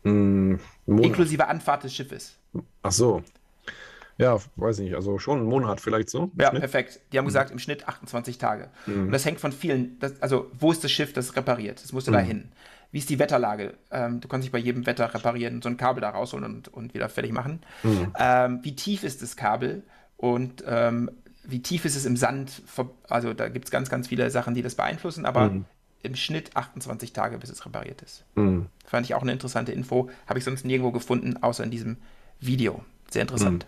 Mm, Inklusive Anfahrt des Schiffes. Ach so. Ja, weiß nicht, also schon einen Monat vielleicht so. Ja, Schnitt? perfekt. Die haben mhm. gesagt, im Schnitt 28 Tage. Mhm. Und das hängt von vielen, das, also wo ist das Schiff, das repariert? Das musste mhm. da hin. Wie ist die Wetterlage? Ähm, du kannst dich bei jedem Wetter reparieren, so ein Kabel da rausholen und, und wieder fertig machen. Mhm. Ähm, wie tief ist das Kabel? Und ähm, wie tief ist es im Sand? Also da gibt es ganz, ganz viele Sachen, die das beeinflussen, aber mhm. im Schnitt 28 Tage, bis es repariert ist. Mhm. Fand ich auch eine interessante Info. Habe ich sonst nirgendwo gefunden, außer in diesem Video. Sehr interessant.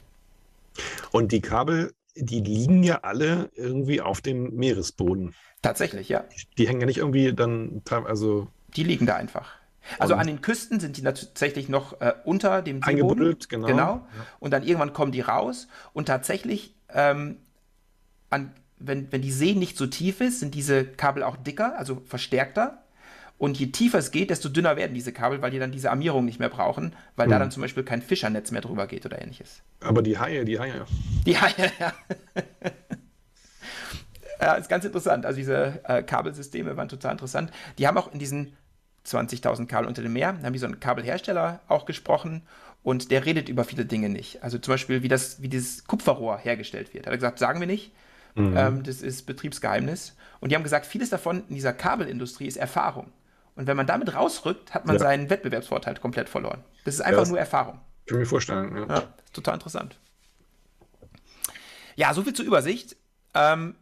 Und die Kabel, die liegen ja alle irgendwie auf dem Meeresboden. Tatsächlich, ja. Die hängen ja nicht irgendwie dann, also. Die liegen da einfach. Also an den Küsten sind die tatsächlich noch äh, unter dem Seeboden. Eingebuddelt, genau. genau. Ja. Und dann irgendwann kommen die raus. Und tatsächlich, ähm, an, wenn, wenn die See nicht so tief ist, sind diese Kabel auch dicker, also verstärkter. Und je tiefer es geht, desto dünner werden diese Kabel, weil die dann diese Armierung nicht mehr brauchen, weil hm. da dann zum Beispiel kein Fischernetz mehr drüber geht oder ähnliches. Aber die Haie, die Haie. Die Haie, ja. ja, ist ganz interessant. Also diese äh, Kabelsysteme waren total interessant. Die haben auch in diesen 20.000 Kabel unter dem Meer, haben die so einen Kabelhersteller auch gesprochen und der redet über viele Dinge nicht. Also zum Beispiel, wie, das, wie dieses Kupferrohr hergestellt wird. Hat er gesagt, sagen wir nicht. Mhm. Ähm, das ist Betriebsgeheimnis. Und die haben gesagt, vieles davon in dieser Kabelindustrie ist Erfahrung. Und wenn man damit rausrückt, hat man ja. seinen Wettbewerbsvorteil komplett verloren. Das ist einfach ja, nur Erfahrung. Kann mir vorstellen, ja. ja. Total interessant. Ja, soviel zur Übersicht. Ähm,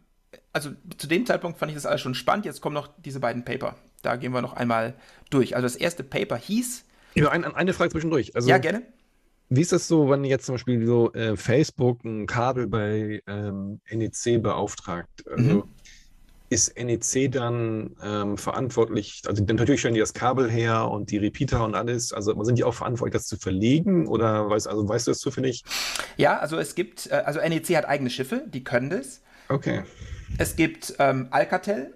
also zu dem Zeitpunkt fand ich das alles schon spannend. Jetzt kommen noch diese beiden Paper. Da gehen wir noch einmal durch. Also das erste Paper hieß. Ja, ein, eine Frage zwischendurch. Also, ja, gerne. Wie ist das so, wenn jetzt zum Beispiel so äh, Facebook ein Kabel bei ähm, NEC beauftragt? Also, mhm ist NEC dann ähm, verantwortlich, also natürlich stellen die das Kabel her und die Repeater und alles, also sind die auch verantwortlich, das zu verlegen oder weißt, also weißt du das zufällig? Ja, also es gibt, äh, also NEC hat eigene Schiffe, die können das. Okay. Es gibt ähm, Alcatel,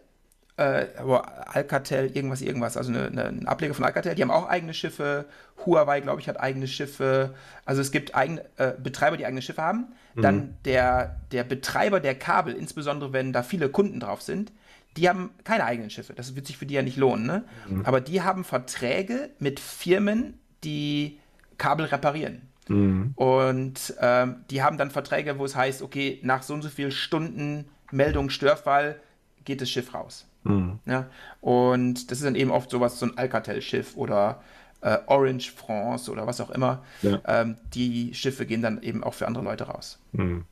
äh, Alcatel, irgendwas, irgendwas, also eine, eine, ein Ableger von Alcatel, die haben auch eigene Schiffe. Huawei, glaube ich, hat eigene Schiffe. Also es gibt eigene, äh, Betreiber, die eigene Schiffe haben. Mhm. Dann der, der Betreiber der Kabel, insbesondere wenn da viele Kunden drauf sind, die haben keine eigenen Schiffe. Das wird sich für die ja nicht lohnen. Ne? Mhm. Aber die haben Verträge mit Firmen, die Kabel reparieren. Mhm. Und ähm, die haben dann Verträge, wo es heißt, okay, nach so und so vielen Stunden Meldung Störfall geht das Schiff raus. Mhm. Ja? Und das ist dann eben oft sowas, so ein Alcatel-Schiff oder äh, Orange France oder was auch immer. Ja. Ähm, die Schiffe gehen dann eben auch für andere Leute raus. Mhm.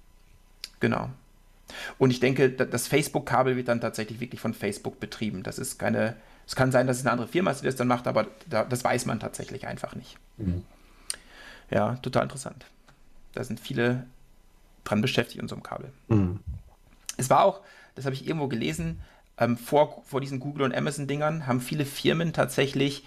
Genau. Und ich denke, das Facebook-Kabel wird dann tatsächlich wirklich von Facebook betrieben. Das ist keine, es kann sein, dass es eine andere Firma ist, die das dann macht, aber da, das weiß man tatsächlich einfach nicht. Mhm. Ja, total interessant. Da sind viele dran beschäftigt in so einem Kabel. Mhm. Es war auch, das habe ich irgendwo gelesen, ähm, vor, vor diesen Google- und Amazon-Dingern haben viele Firmen tatsächlich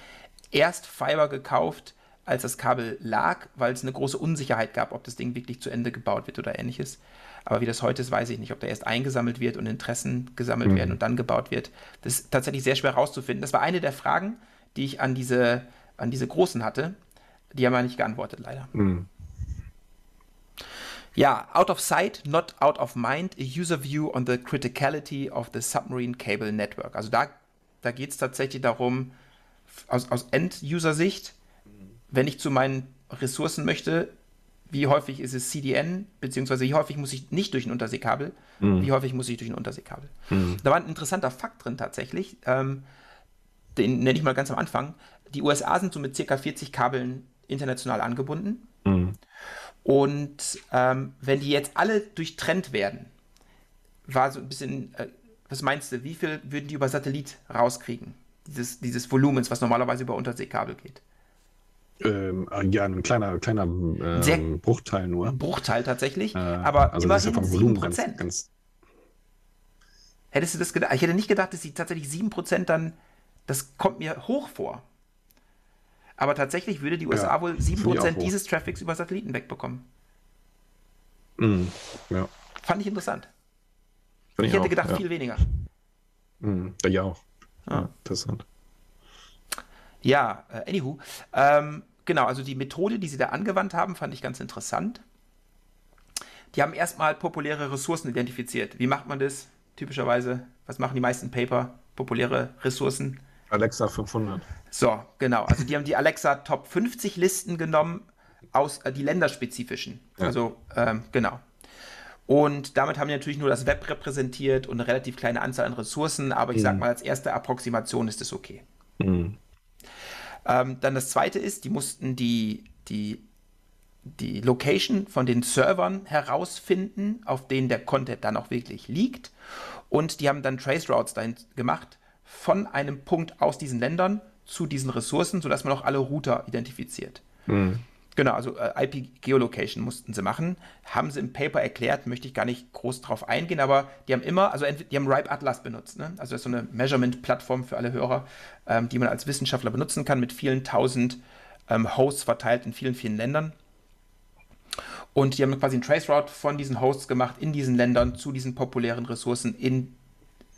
erst Fiber gekauft, als das Kabel lag, weil es eine große Unsicherheit gab, ob das Ding wirklich zu Ende gebaut wird oder ähnliches. Aber wie das heute ist, weiß ich nicht, ob da erst eingesammelt wird und Interessen gesammelt mhm. werden und dann gebaut wird. Das ist tatsächlich sehr schwer herauszufinden. Das war eine der Fragen, die ich an diese, an diese Großen hatte. Die haben wir nicht geantwortet, leider. Mhm. Ja, out of sight, not out of mind, a user view on the criticality of the submarine cable network. Also da, da geht es tatsächlich darum, aus, aus End-User-Sicht, wenn ich zu meinen Ressourcen möchte, wie häufig ist es CDN, beziehungsweise wie häufig muss ich nicht durch ein Unterseekabel, mhm. wie häufig muss ich durch ein Unterseekabel. Mhm. Da war ein interessanter Fakt drin tatsächlich, ähm, den nenne ich mal ganz am Anfang. Die USA sind so mit ca. 40 Kabeln international angebunden. Und ähm, wenn die jetzt alle durchtrennt werden, war so ein bisschen, äh, was meinst du, wie viel würden die über Satellit rauskriegen? Dieses, dieses Volumens, was normalerweise über Unterseekabel geht. Ähm, äh, ja, ein kleiner, kleiner ähm, Bruchteil nur. Bruchteil tatsächlich, äh, aber also immerhin ja 7%. Ganz, ganz Hättest du das gedacht? Ich hätte nicht gedacht, dass sie tatsächlich 7% dann, das kommt mir hoch vor. Aber tatsächlich würde die USA ja, wohl 7% dieses Traffics über Satelliten wegbekommen. Mm, ja. Fand ich interessant. Fand ich, ich hätte auch, gedacht, ja. viel weniger. Mm, ja, auch. Ah. Interessant. Ja, äh, anywho. Ähm, genau, also die Methode, die sie da angewandt haben, fand ich ganz interessant. Die haben erstmal populäre Ressourcen identifiziert. Wie macht man das? Typischerweise, was machen die meisten Paper? Populäre Ressourcen Alexa 500. So, genau. Also die haben die Alexa Top 50 Listen genommen aus äh, die länderspezifischen. Ja. Also ähm, genau. Und damit haben die natürlich nur das Web repräsentiert und eine relativ kleine Anzahl an Ressourcen, aber ich mhm. sag mal, als erste Approximation ist es okay. Mhm. Ähm, dann das zweite ist, die mussten die, die, die Location von den Servern herausfinden, auf denen der Content dann auch wirklich liegt. Und die haben dann Trace Routes dahin gemacht, von einem Punkt aus diesen Ländern zu diesen Ressourcen, sodass man auch alle Router identifiziert. Mhm. Genau, also äh, IP-Geolocation mussten sie machen. Haben sie im Paper erklärt, möchte ich gar nicht groß drauf eingehen, aber die haben immer, also die haben Ripe Atlas benutzt. Ne? Also das ist so eine Measurement-Plattform für alle Hörer, ähm, die man als Wissenschaftler benutzen kann, mit vielen tausend ähm, Hosts verteilt in vielen, vielen Ländern. Und die haben quasi einen Traceroute von diesen Hosts gemacht in diesen Ländern zu diesen populären Ressourcen, in,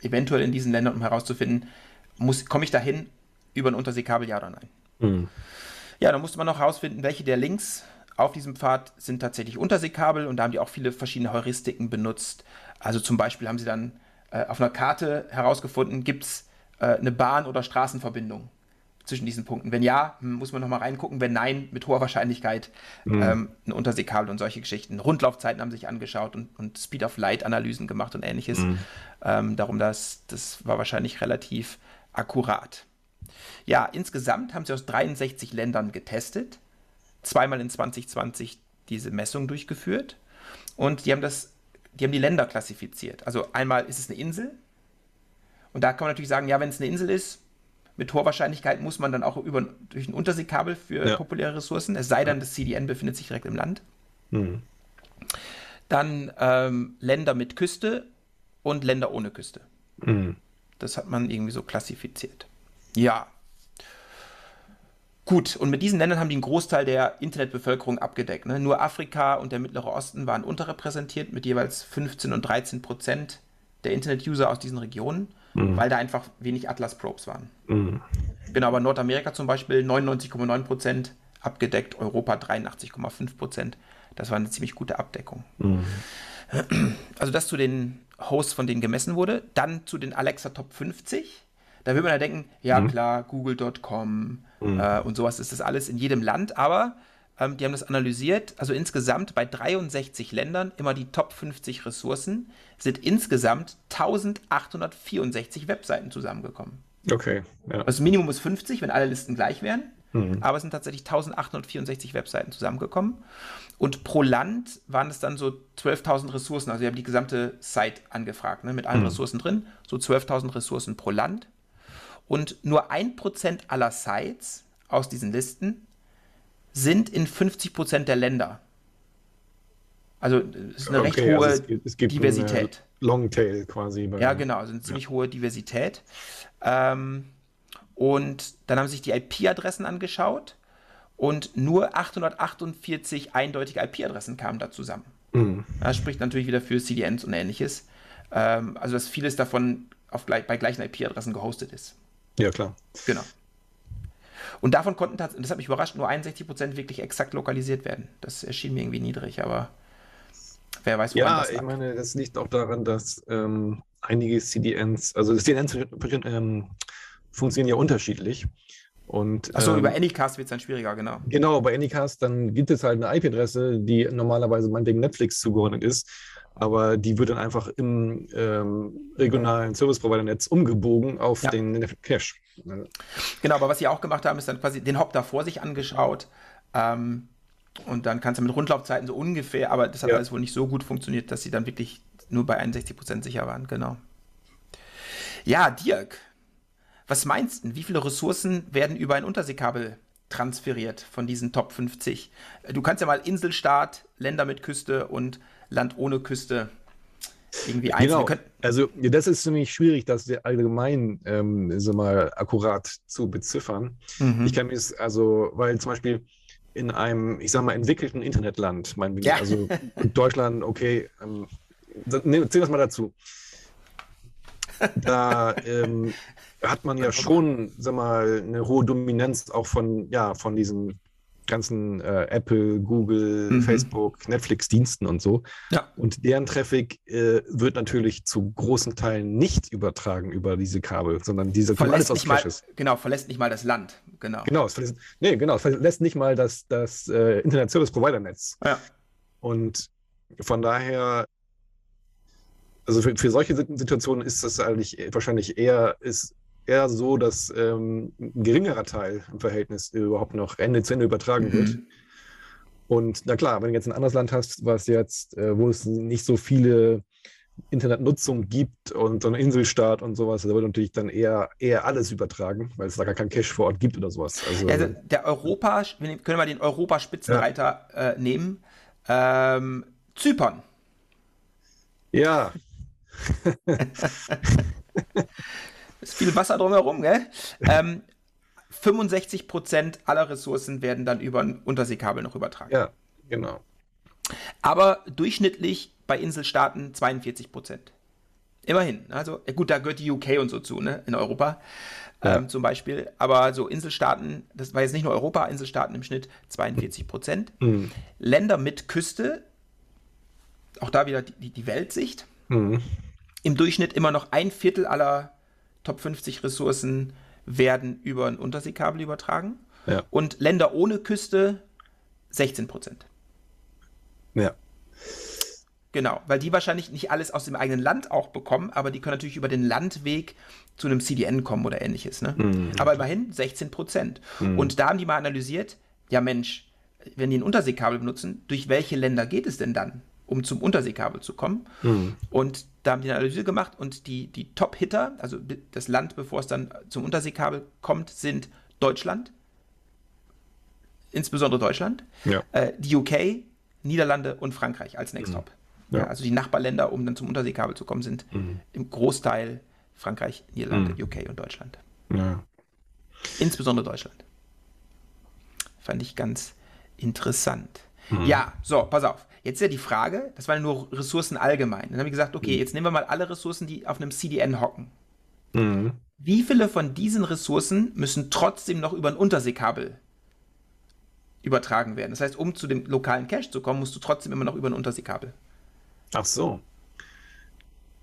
eventuell in diesen Ländern, um herauszufinden, komme ich dahin über ein Unterseekabel, ja oder nein. Mhm. Ja, dann musste man noch herausfinden, welche der Links auf diesem Pfad sind tatsächlich Unterseekabel und da haben die auch viele verschiedene Heuristiken benutzt. Also zum Beispiel haben sie dann äh, auf einer Karte herausgefunden, gibt es äh, eine Bahn- oder Straßenverbindung zwischen diesen Punkten. Wenn ja, hm, muss man nochmal reingucken. Wenn nein, mit hoher Wahrscheinlichkeit mhm. ähm, ein Unterseekabel und solche Geschichten. Rundlaufzeiten haben sich angeschaut und, und Speed of Light-Analysen gemacht und ähnliches. Mhm. Ähm, darum, das, das war wahrscheinlich relativ akkurat. Ja, insgesamt haben sie aus 63 Ländern getestet, zweimal in 2020 diese Messung durchgeführt und die haben das, die haben die Länder klassifiziert. Also einmal ist es eine Insel und da kann man natürlich sagen, ja, wenn es eine Insel ist, mit hoher Wahrscheinlichkeit muss man dann auch über, durch ein Unterseekabel für ja. populäre Ressourcen, es sei denn, das CDN befindet sich direkt im Land. Mhm. Dann ähm, Länder mit Küste und Länder ohne Küste. Mhm. Das hat man irgendwie so klassifiziert. Ja. Gut, und mit diesen Ländern haben die einen Großteil der Internetbevölkerung abgedeckt. Ne? Nur Afrika und der Mittlere Osten waren unterrepräsentiert mit jeweils 15 und 13 Prozent der Internet-User aus diesen Regionen, mhm. weil da einfach wenig Atlas-Probes waren. Mhm. Genau, aber Nordamerika zum Beispiel 99,9 Prozent abgedeckt, Europa 83,5 Prozent. Das war eine ziemlich gute Abdeckung. Mhm. Also das zu den Hosts, von denen gemessen wurde. Dann zu den Alexa Top 50. Da würde man ja denken, ja mhm. klar, google.com mhm. äh, und sowas ist das alles in jedem Land, aber ähm, die haben das analysiert. Also insgesamt bei 63 Ländern, immer die Top 50 Ressourcen, sind insgesamt 1864 Webseiten zusammengekommen. Okay. Ja. Also das Minimum ist 50, wenn alle Listen gleich wären. Mhm. Aber es sind tatsächlich 1864 Webseiten zusammengekommen. Und pro Land waren es dann so 12.000 Ressourcen. Also wir haben die gesamte Site angefragt, ne, mit allen mhm. Ressourcen drin. So 12.000 Ressourcen pro Land. Und nur ein Prozent aller Sites aus diesen Listen sind in 50 Prozent der Länder. Also es ist eine okay, recht hohe also es gibt, es gibt Diversität. Longtail quasi. ja, genau, also eine ziemlich ja. hohe Diversität. Ähm, und dann haben sich die IP-Adressen angeschaut und nur 848 eindeutige IP-Adressen kamen da zusammen. Mhm. Das spricht natürlich wieder für CDNs und ähnliches. Ähm, also dass vieles davon auf, bei gleichen IP-Adressen gehostet ist. Ja, klar. Genau. Und davon konnten, das hat mich überrascht, nur 61% wirklich exakt lokalisiert werden. Das erschien mir irgendwie niedrig, aber wer weiß, woran ja, das. Ja, ich meine, das liegt auch daran, dass ähm, einige CDNs, also CDNs ähm, funktionieren ja unterschiedlich. Und, Achso, ähm, über Anycast wird es dann schwieriger, genau. Genau, bei Anycast, dann gibt es halt eine IP-Adresse, die normalerweise meinetwegen Netflix zugeordnet ist aber die wird dann einfach im ähm, regionalen Service Provider Netz umgebogen auf ja. den Cache. Genau, aber was sie auch gemacht haben, ist dann quasi den Hop da vor sich angeschaut. Ähm, und dann kannst du mit Rundlaufzeiten so ungefähr, aber das hat ja. alles wohl nicht so gut funktioniert, dass sie dann wirklich nur bei 61% sicher waren, genau. Ja, Dirk, was meinst du, wie viele Ressourcen werden über ein Unterseekabel transferiert von diesen Top 50? Du kannst ja mal Inselstaat, Länder mit Küste und Land ohne Küste irgendwie einzeln. Genau. Also das ist ziemlich schwierig, das allgemein ähm, so mal akkurat zu beziffern. Mhm. Ich kann mir also, weil zum Beispiel in einem, ich sag mal, entwickelten Internetland, mein, ja. also Deutschland, okay, ähm, ne, zähl das mal dazu. Da ähm, hat man ja schon, sag mal, eine hohe Dominanz auch von, ja, von diesen ganzen äh, Apple, Google, mhm. Facebook, Netflix-Diensten und so. Ja. Und deren Traffic äh, wird natürlich zu großen Teilen nicht übertragen über diese Kabel, sondern diese kommen alles aus Caches. Genau, verlässt nicht mal das Land. Genau. Genau, es verlässt, nee, genau, es verlässt nicht mal das, das äh, Internet Service Provider Netz. Ja. Und von daher also für, für solche Situationen ist das eigentlich wahrscheinlich eher, ist eher so, dass ähm, ein geringerer Teil im Verhältnis überhaupt noch Ende zu Ende übertragen mhm. wird. Und na klar, wenn du jetzt ein anderes Land hast, was jetzt, äh, wo es nicht so viele Internetnutzung gibt und so eine Inselstaat und sowas, da wird natürlich dann eher, eher alles übertragen, weil es da gar keinen Cache vor Ort gibt oder sowas. Also, also der Europa, können wir mal den Europaspitzenreiter ja. äh, nehmen. Ähm, Zypern. Ja. ist viel Wasser drumherum, gell? Ähm, 65% aller Ressourcen werden dann über ein Unterseekabel noch übertragen. Ja, genau. Aber durchschnittlich bei Inselstaaten 42% Immerhin. Also, gut, da gehört die UK und so zu, ne? In Europa ja. ähm, zum Beispiel. Aber so Inselstaaten, das war jetzt nicht nur Europa, Inselstaaten im Schnitt 42% Mhm. Länder mit Küste, auch da wieder die, die Weltsicht. Mhm. Im Durchschnitt immer noch ein Viertel aller Top 50 Ressourcen werden über ein Unterseekabel übertragen. Ja. Und Länder ohne Küste 16 Prozent. Ja. Genau, weil die wahrscheinlich nicht alles aus dem eigenen Land auch bekommen, aber die können natürlich über den Landweg zu einem CDN kommen oder ähnliches. Ne? Mhm. Aber immerhin 16 Prozent. Mhm. Und da haben die mal analysiert, ja Mensch, wenn die ein Unterseekabel benutzen, durch welche Länder geht es denn dann, um zum Unterseekabel zu kommen? Mhm. Und da haben die eine Analyse gemacht und die, die Top-Hitter, also das Land, bevor es dann zum Unterseekabel kommt, sind Deutschland, insbesondere Deutschland, ja. äh, die UK, Niederlande und Frankreich als Next Top. Mhm. Ja. also die Nachbarländer, um dann zum Unterseekabel zu kommen, sind mhm. im Großteil Frankreich, Niederlande, mhm. UK und Deutschland. Ja. Insbesondere Deutschland. Fand ich ganz interessant. Mhm. Ja, so, pass auf. Jetzt ist ja die Frage, das waren nur Ressourcen allgemein. Dann habe ich gesagt, okay, mhm. jetzt nehmen wir mal alle Ressourcen, die auf einem CDN hocken. Mhm. Wie viele von diesen Ressourcen müssen trotzdem noch über ein Unterseekabel übertragen werden. Das heißt, um zu dem lokalen Cache zu kommen, musst du trotzdem immer noch über ein Unterseekabel. Ach so.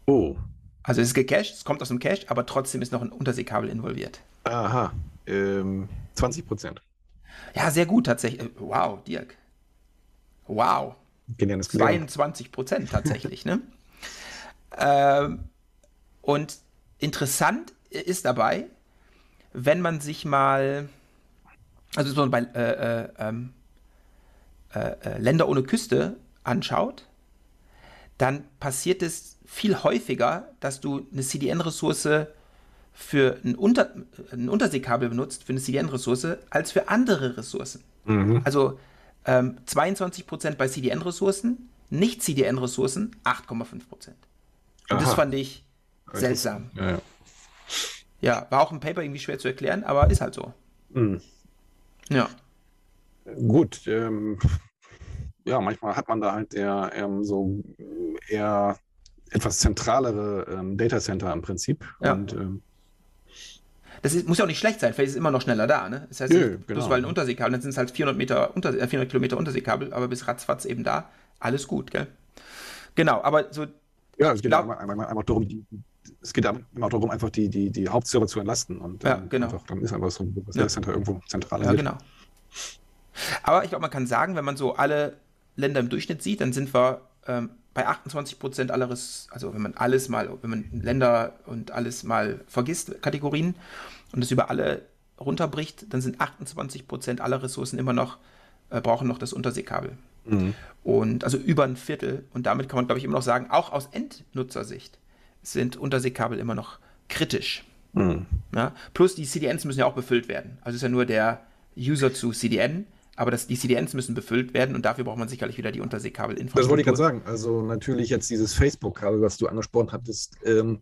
Oh. Also es ist gecached, es kommt aus dem Cache, aber trotzdem ist noch ein Unterseekabel involviert. Aha. Ähm, 20 Prozent. Ja, sehr gut tatsächlich. Äh, wow, Dirk. Wow. 22 Prozent tatsächlich, ne? Ähm, und interessant ist dabei, wenn man sich mal also man bei äh, äh, ähm, äh, äh, Länder ohne Küste anschaut, dann passiert es viel häufiger, dass du eine CDN-Ressource für ein, Unter ein Unterseekabel benutzt, für eine CDN-Ressource, als für andere Ressourcen. Mhm. Also ähm, 22% bei CDN-Ressourcen, nicht CDN-Ressourcen 8,5%. Und Aha. das fand ich seltsam. Ja, ja. ja, war auch im Paper irgendwie schwer zu erklären, aber ist halt so. Mhm. Ja. Gut, ähm, ja, manchmal hat man da halt eher, eher so eher etwas zentralere ähm, Datacenter im Prinzip. Ja. Und, ähm, das ist, muss ja auch nicht schlecht sein, vielleicht ist es immer noch schneller da. Ne? Das heißt, Nö, bloß genau. weil ein Unterseekabel, dann sind es halt 400, Meter unter, äh, 400 Kilometer Unterseekabel, aber bis ratzfatz eben da, alles gut, gell? Genau, aber so. Ja, es geht glaub, einfach, einfach darum, die, es geht immer darum, einfach die, die, die Hauptserver zu entlasten. Und ja, genau. einfach, dann ist einfach so ein ja. Center irgendwo zentral. Ja, genau. Aber ich glaube, man kann sagen, wenn man so alle Länder im Durchschnitt sieht, dann sind wir ähm, bei 28 Prozent alles, also wenn man alles mal, wenn man Länder und alles mal vergisst, Kategorien, und es über alle runterbricht, dann sind 28 Prozent aller Ressourcen immer noch, äh, brauchen noch das Unterseekabel. Mhm. Und also über ein Viertel. Und damit kann man, glaube ich, immer noch sagen, auch aus Endnutzersicht sind Unterseekabel immer noch kritisch. Mhm. Ja? Plus die CDNs müssen ja auch befüllt werden. Also ist ja nur der User zu CDN, aber das, die CDNs müssen befüllt werden und dafür braucht man sicherlich wieder die Unterseekabelinfrastruktur. Das wollte ich gerade sagen. Also natürlich jetzt dieses Facebook-Kabel, was du angesprochen hattest, ähm,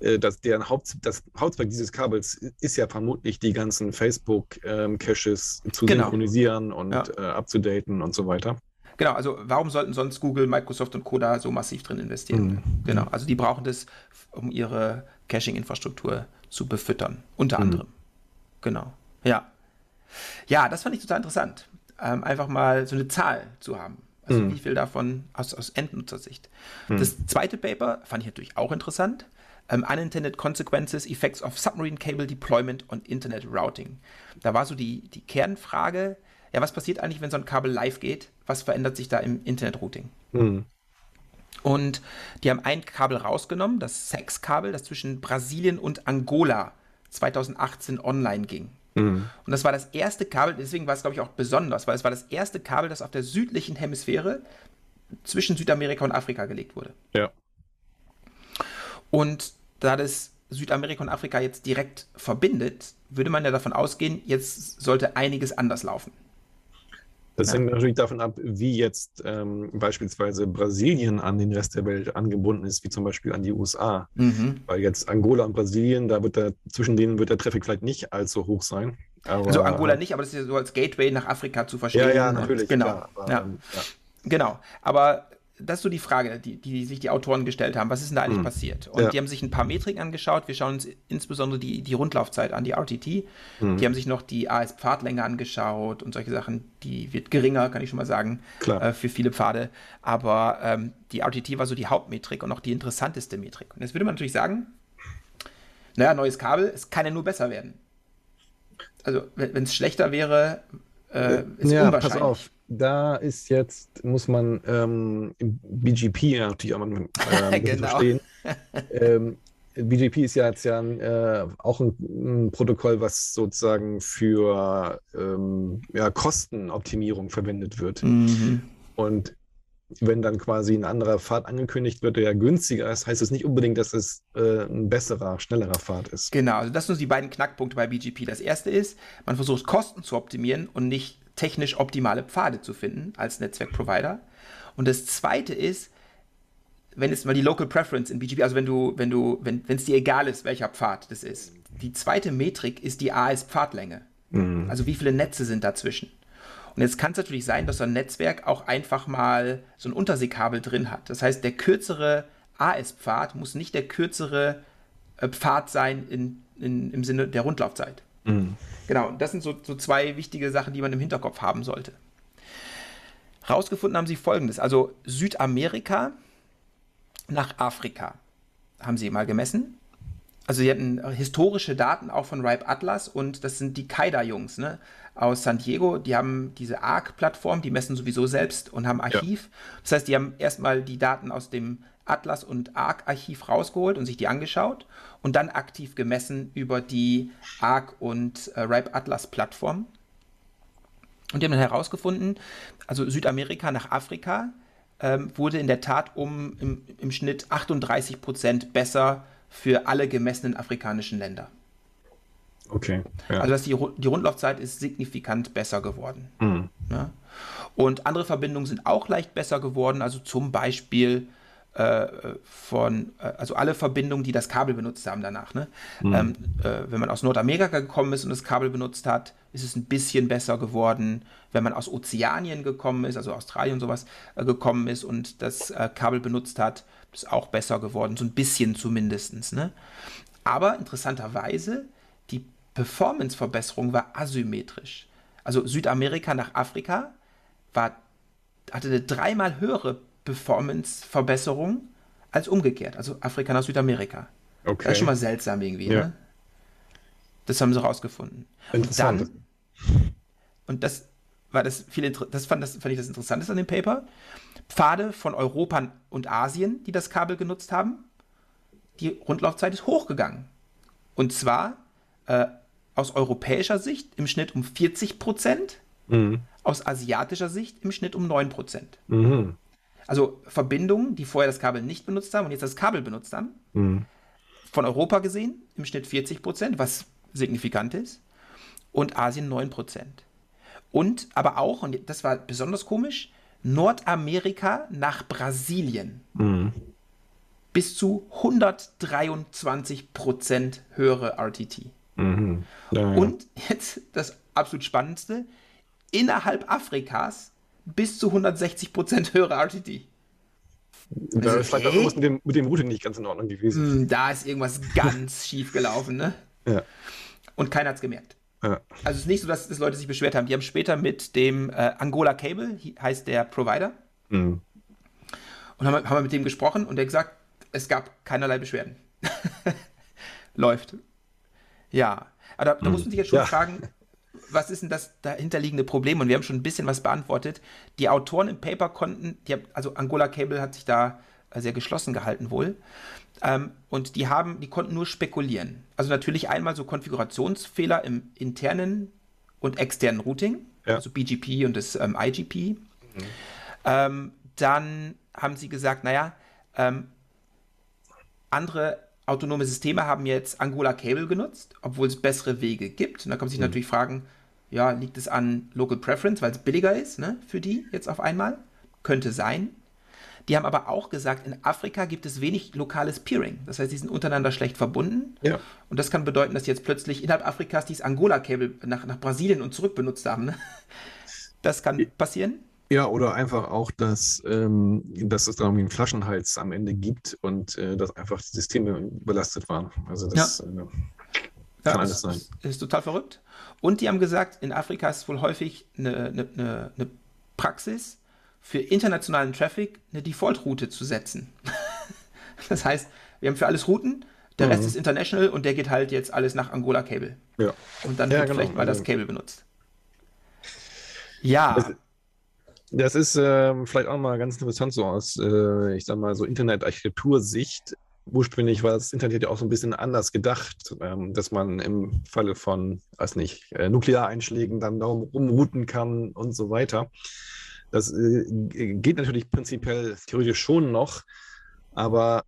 äh, das, deren Haupt, das Hauptzweck dieses Kabels ist ja vermutlich die ganzen Facebook-Caches ähm, zu genau. synchronisieren und ja. äh, abzudaten und so weiter. Genau, also warum sollten sonst Google, Microsoft und Coda so massiv drin investieren? Mhm. Genau, also die brauchen das, um ihre Caching-Infrastruktur zu befüttern, unter mhm. anderem. Genau, ja. Ja, das fand ich total interessant, ähm, einfach mal so eine Zahl zu haben. Also mhm. wie viel davon aus, aus Endnutzersicht. Mhm. Das zweite Paper fand ich natürlich auch interessant. Um, ähm, unintended Consequences, Effects of Submarine Cable Deployment on Internet Routing. Da war so die, die Kernfrage, ja, was passiert eigentlich, wenn so ein Kabel live geht? Was verändert sich da im Internet-Routing? Mhm. Und die haben ein Kabel rausgenommen, das Sex-Kabel, das zwischen Brasilien und Angola 2018 online ging. Mhm. Und das war das erste Kabel, deswegen war es, glaube ich, auch besonders, weil es war das erste Kabel, das auf der südlichen Hemisphäre zwischen Südamerika und Afrika gelegt wurde. Ja. Und da das Südamerika und Afrika jetzt direkt verbindet, würde man ja davon ausgehen, jetzt sollte einiges anders laufen. Das ja. hängt natürlich davon ab, wie jetzt ähm, beispielsweise Brasilien an den Rest der Welt angebunden ist, wie zum Beispiel an die USA. Mhm. Weil jetzt Angola und Brasilien, da wird der, zwischen denen wird der Traffic vielleicht nicht allzu hoch sein. Aber, also Angola nicht, aber das ist ja so als Gateway nach Afrika zu verstehen. Ja, ja, natürlich. Genau. Klar, aber, ja. Ähm. Genau. Aber das ist so die Frage, die, die sich die Autoren gestellt haben. Was ist denn da eigentlich mhm. passiert? Und ja. die haben sich ein paar Metriken angeschaut. Wir schauen uns insbesondere die, die Rundlaufzeit an, die RTT. Mhm. Die haben sich noch die AS-Pfadlänge angeschaut und solche Sachen. Die wird geringer, kann ich schon mal sagen, äh, für viele Pfade. Aber ähm, die RTT war so die Hauptmetrik und auch die interessanteste Metrik. Und jetzt würde man natürlich sagen, naja, neues Kabel, es kann ja nur besser werden. Also, wenn es schlechter wäre, äh, ist ja, unwahrscheinlich. Pass auf da ist jetzt, muss man ähm, im BGP natürlich auch mal äh, genau. verstehen. ähm, BGP ist ja jetzt ja äh, auch ein, ein, Protokoll, was sozusagen für ähm, ja, Kostenoptimierung verwendet wird. Mhm. Und wenn dann quasi ein anderer Pfad angekündigt wird, der ja günstiger ist, heißt es nicht unbedingt, dass es äh, ein besserer, schnellerer Pfad ist. Genau, also das sind die beiden Knackpunkte bei BGP. Das erste ist, man versucht Kosten zu optimieren und nicht technisch optimale Pfade zu finden als Netzwerkprovider. Und das zweite ist, wenn es mal die Local Preference in BGP, also wenn du, wenn du, wenn es dir egal ist, welcher Pfad das ist. Die zweite Metrik ist die AS-Pfadlänge. Mhm. Also wie viele Netze sind dazwischen. Und jetzt kann es natürlich sein, dass so ein Netzwerk auch einfach mal so ein Unterseekabel drin hat. Das heißt, der kürzere AS-Pfad muss nicht der kürzere äh, Pfad sein in, in, im Sinne der Rundlaufzeit. Mhm. Genau, das sind so, so zwei wichtige Sachen, die man im Hinterkopf haben sollte. Rausgefunden haben sie folgendes: Also Südamerika nach Afrika haben sie mal gemessen. Also sie hatten historische Daten auch von Ripe Atlas und das sind die Kaida-Jungs ne, aus San Diego. Die haben diese ARC-Plattform, die messen sowieso selbst und haben Archiv. Ja. Das heißt, die haben erstmal die Daten aus dem Atlas und ARC-Archiv rausgeholt und sich die angeschaut und dann aktiv gemessen über die ARC und äh, Ripe Atlas Plattform. Und die haben dann herausgefunden, also Südamerika nach Afrika ähm, wurde in der Tat um im, im Schnitt 38 Prozent besser für alle gemessenen afrikanischen Länder. Okay. Ja. Also dass die, die Rundlaufzeit ist signifikant besser geworden. Mhm. Ja? Und andere Verbindungen sind auch leicht besser geworden, also zum Beispiel äh, von, äh, also alle Verbindungen, die das Kabel benutzt haben danach. Ne? Mhm. Ähm, äh, wenn man aus Nordamerika gekommen ist und das Kabel benutzt hat, ist es ein bisschen besser geworden. Wenn man aus Ozeanien gekommen ist, also Australien und sowas äh, gekommen ist und das äh, Kabel benutzt hat, ist auch besser geworden, so ein bisschen zumindest. Ne? Aber interessanterweise, die Performance-Verbesserung war asymmetrisch. Also Südamerika nach Afrika war, hatte eine dreimal höhere Performance-Verbesserung als umgekehrt, also Afrika nach Südamerika. Okay. Das ist schon mal seltsam irgendwie, ja. ne? Das haben sie rausgefunden. Interessant. Und, dann, und das war das viel das fand, das fand ich das Interessanteste an dem Paper. Pfade von Europa und Asien, die das Kabel genutzt haben, die Rundlaufzeit ist hochgegangen. Und zwar äh, aus europäischer Sicht im Schnitt um 40 Prozent, mhm. aus asiatischer Sicht im Schnitt um 9 Prozent. Mhm. Also Verbindungen, die vorher das Kabel nicht benutzt haben und jetzt das Kabel benutzt haben. Mhm. Von Europa gesehen im Schnitt 40 Prozent, was signifikant ist. Und Asien 9 Prozent. Und aber auch, und das war besonders komisch, Nordamerika nach Brasilien. Mhm. Bis zu 123 Prozent höhere RTT. Mhm. Ja, ja. Und jetzt das absolut Spannendste, innerhalb Afrikas bis zu 160 Prozent höhere RTT. Da also, ist vielleicht okay. mit dem, mit dem Routing nicht ganz in Ordnung gewesen. Mm, da ist irgendwas ganz schief gelaufen, ne? Ja. Und keiner hat es gemerkt. Ja. Also es ist nicht so, dass, dass, Leute sich beschwert haben. Die haben später mit dem äh, Angola Cable, heißt der Provider, mhm. und haben, haben mit dem gesprochen und der gesagt, es gab keinerlei Beschwerden. Läuft. Ja. Aber da, da mhm. muss man sich jetzt schon ja. fragen, was ist denn das dahinterliegende Problem? Und wir haben schon ein bisschen was beantwortet. Die Autoren im Paper konnten, die, also Angola Cable hat sich da äh, sehr geschlossen gehalten wohl. Ähm, und die haben, die konnten nur spekulieren. Also natürlich einmal so Konfigurationsfehler im internen und externen Routing, ja. also BGP und das ähm, IGP. Mhm. Ähm, dann haben sie gesagt, naja, ähm, andere autonome Systeme haben jetzt Angola Cable genutzt, obwohl es bessere Wege gibt. Und da kann man sich mhm. natürlich fragen, ja, liegt es an Local Preference, weil es billiger ist ne, für die jetzt auf einmal? Könnte sein. Die haben aber auch gesagt, in Afrika gibt es wenig lokales Peering. Das heißt, die sind untereinander schlecht verbunden. Ja. Und das kann bedeuten, dass jetzt plötzlich innerhalb Afrikas dieses Angola-Cable nach, nach Brasilien und zurück benutzt haben. Ne? Das kann passieren. Ja, oder einfach auch, dass, ähm, dass es da irgendwie einen Flaschenhals am Ende gibt und äh, dass einfach die Systeme überlastet waren. Also das ja. äh, kann ja, alles sein. Ist, total verrückt. Und die haben gesagt, in Afrika ist wohl häufig eine, eine, eine Praxis, für internationalen Traffic eine Default-Route zu setzen. das heißt, wir haben für alles Routen, der mhm. Rest ist international und der geht halt jetzt alles nach Angola Cable. Ja. Und dann ja, wird genau. vielleicht mal das also Cable benutzt. Ja. Das, das ist äh, vielleicht auch mal ganz interessant so aus, äh, ich sag mal, so Internetarchitektursicht ursprünglich war das Internet ja auch so ein bisschen anders gedacht, ähm, dass man im Falle von, weiß nicht, äh, Nukleareinschlägen dann darum rumrouten kann und so weiter. Das äh, geht natürlich prinzipiell theoretisch schon noch, aber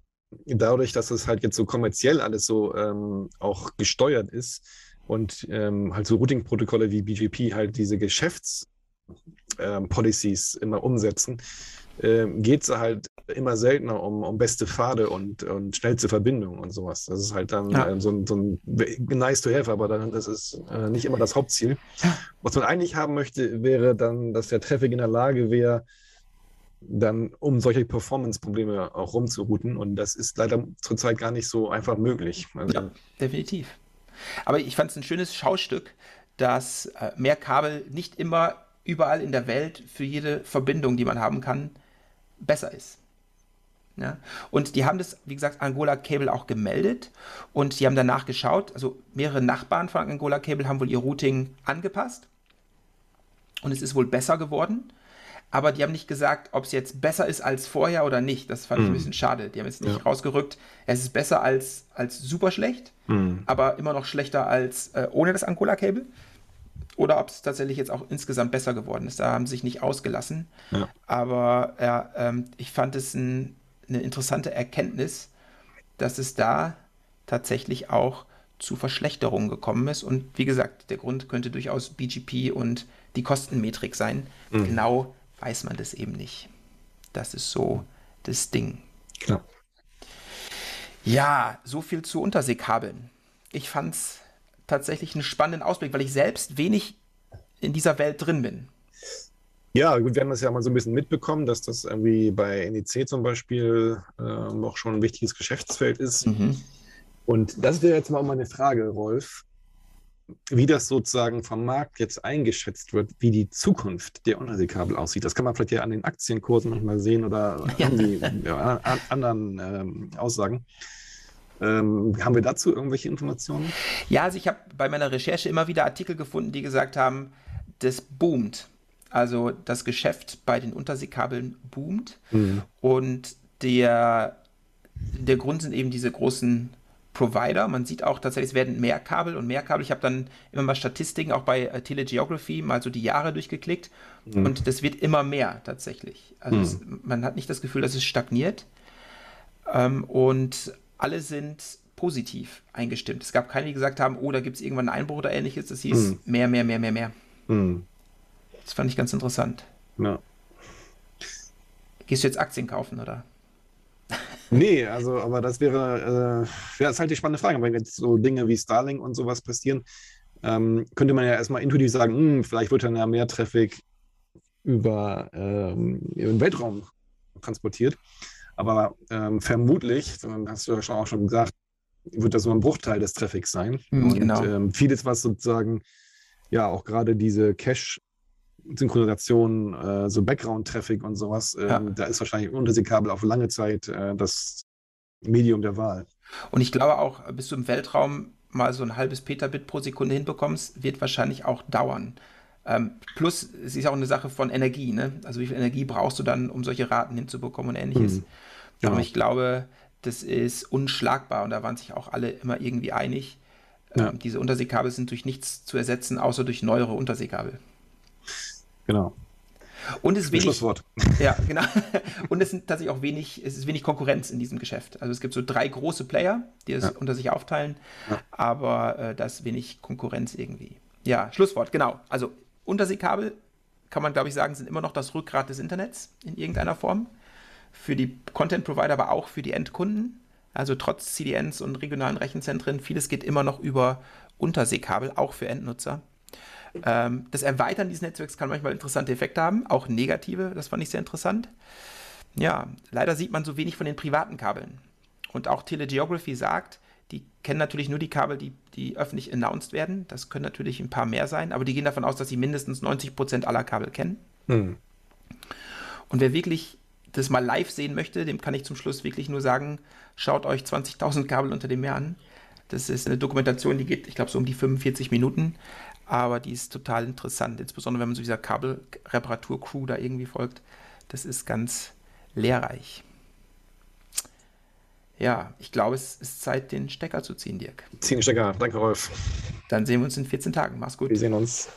dadurch, dass es halt jetzt so kommerziell alles so ähm, auch gesteuert ist und ähm, halt so Routing-Protokolle wie BGP halt diese Geschäftspolicies ähm, immer umsetzen, äh, geht es halt immer seltener um, um beste Pfade und, und schnellste Verbindungen und sowas. Das ist halt dann ja. äh, so, ein, so ein nice to have, aber dann das ist äh, nicht immer das Hauptziel. Was man eigentlich haben möchte, wäre dann, dass der Traffic in der Lage wäre, dann um solche Performance-Probleme auch rumzurouten. Und das ist leider zurzeit gar nicht so einfach möglich. Also, ja, definitiv. Aber ich fand es ein schönes Schaustück, dass äh, mehr Kabel nicht immer überall in der Welt für jede Verbindung, die man haben kann, besser ist. Ja? Und die haben das, wie gesagt, Angola Cable auch gemeldet und die haben danach geschaut. Also mehrere Nachbarn von Angola Cable haben wohl ihr Routing angepasst und es ist wohl besser geworden. Aber die haben nicht gesagt, ob es jetzt besser ist als vorher oder nicht. Das fand mm. ich ein mhm. bisschen schade. Die haben jetzt nicht ja. rausgerückt, es ist besser als, als super schlecht, mm. aber immer noch schlechter als äh, ohne das Angola-Cable oder ob es tatsächlich jetzt auch insgesamt besser geworden ist. Da haben sie sich nicht ausgelassen. Ja. Aber ja, ähm, ich fand es ein, eine interessante Erkenntnis, dass es da tatsächlich auch zu Verschlechterungen gekommen ist. Und wie gesagt, der Grund könnte durchaus BGP und die Kostenmetrik sein. Mhm. Genau weiß man das eben nicht. Das ist so das Ding. Klar. Ja, so viel zu Unterseekabeln. Ich fand es tatsächlich einen spannenden Ausblick, weil ich selbst wenig in dieser Welt drin bin. Ja, gut, wir haben das ja mal so ein bisschen mitbekommen, dass das irgendwie bei NEC zum Beispiel äh, auch schon ein wichtiges Geschäftsfeld ist. Mhm. Und das wäre jetzt mal meine Frage, Rolf, wie das sozusagen vom Markt jetzt eingeschätzt wird, wie die Zukunft der Unterseekabel aussieht. Das kann man vielleicht ja an den Aktienkursen manchmal sehen oder ja. ja, an anderen ähm, Aussagen. Ähm, haben wir dazu irgendwelche Informationen? Ja, also ich habe bei meiner Recherche immer wieder Artikel gefunden, die gesagt haben, das boomt. Also das Geschäft bei den Unterseekabeln boomt. Mhm. Und der, der Grund sind eben diese großen Provider. Man sieht auch tatsächlich, es werden mehr Kabel und mehr Kabel. Ich habe dann immer mal Statistiken auch bei äh, Telegeography mal so die Jahre durchgeklickt mhm. und das wird immer mehr tatsächlich. Also mhm. es, man hat nicht das Gefühl, dass es stagniert. Ähm, und alle sind positiv eingestimmt. Es gab keine, die gesagt haben, oh, da gibt es irgendwann einen Einbruch oder ähnliches. Das hieß mhm. mehr, mehr, mehr, mehr, mehr. Mhm. Das fand ich ganz interessant. Ja. Gehst du jetzt Aktien kaufen, oder? Nee, also, aber das wäre, äh, ja, ist halt die spannende Frage. Wenn jetzt so Dinge wie Starlink und sowas passieren, ähm, könnte man ja erstmal intuitiv sagen, hm, vielleicht wird dann ja mehr Traffic über, ähm, über den Weltraum transportiert. Aber ähm, vermutlich, hast du ja schon auch schon gesagt, wird das nur ein Bruchteil des Traffics sein. Mhm, und genau. ähm, vieles, was sozusagen, ja, auch gerade diese Cache-Synchronisation, äh, so Background-Traffic und sowas, äh, ja. da ist wahrscheinlich Unterseekabel auf lange Zeit äh, das Medium der Wahl. Und ich glaube auch, bis du im Weltraum mal so ein halbes Petabit pro Sekunde hinbekommst, wird wahrscheinlich auch dauern. Ähm, plus, es ist auch eine Sache von Energie, ne? Also wie viel Energie brauchst du dann, um solche Raten hinzubekommen und ähnliches. Mhm. Genau. Aber ich glaube, das ist unschlagbar und da waren sich auch alle immer irgendwie einig. Ja. Ähm, diese Unterseekabel sind durch nichts zu ersetzen, außer durch neuere Unterseekabel. Genau. Und es ist wenig, Schlusswort. Ja, genau. Und es sind tatsächlich auch wenig, es ist wenig Konkurrenz in diesem Geschäft. Also es gibt so drei große Player, die es ja. unter sich aufteilen, ja. aber äh, da ist wenig Konkurrenz irgendwie. Ja, Schlusswort, genau. Also Unterseekabel kann man, glaube ich, sagen, sind immer noch das Rückgrat des Internets in irgendeiner Form. Für die Content-Provider, aber auch für die Endkunden. Also trotz CDNs und regionalen Rechenzentren, vieles geht immer noch über Unterseekabel, auch für Endnutzer. Ähm, das Erweitern dieses Netzwerks kann manchmal interessante Effekte haben, auch negative, das fand ich sehr interessant. Ja, leider sieht man so wenig von den privaten Kabeln. Und auch Telegeography sagt, die kennen natürlich nur die Kabel, die, die öffentlich announced werden. Das können natürlich ein paar mehr sein, aber die gehen davon aus, dass sie mindestens 90% aller Kabel kennen. Hm. Und wer wirklich das mal live sehen möchte, dem kann ich zum Schluss wirklich nur sagen, schaut euch 20.000 Kabel unter dem Meer an. Das ist eine Dokumentation, die geht, ich glaube, so um die 45 Minuten aber die ist total interessant, insbesondere wenn man so dieser Kabelreparatur-Crew da irgendwie folgt. Das ist ganz lehrreich. Ja, ich glaube, es ist Zeit, den Stecker zu ziehen, Dirk. Ziehen den Stecker. Danke, Rolf. Dann sehen wir uns in 14 Tagen. Mach's gut. Wir sehen uns.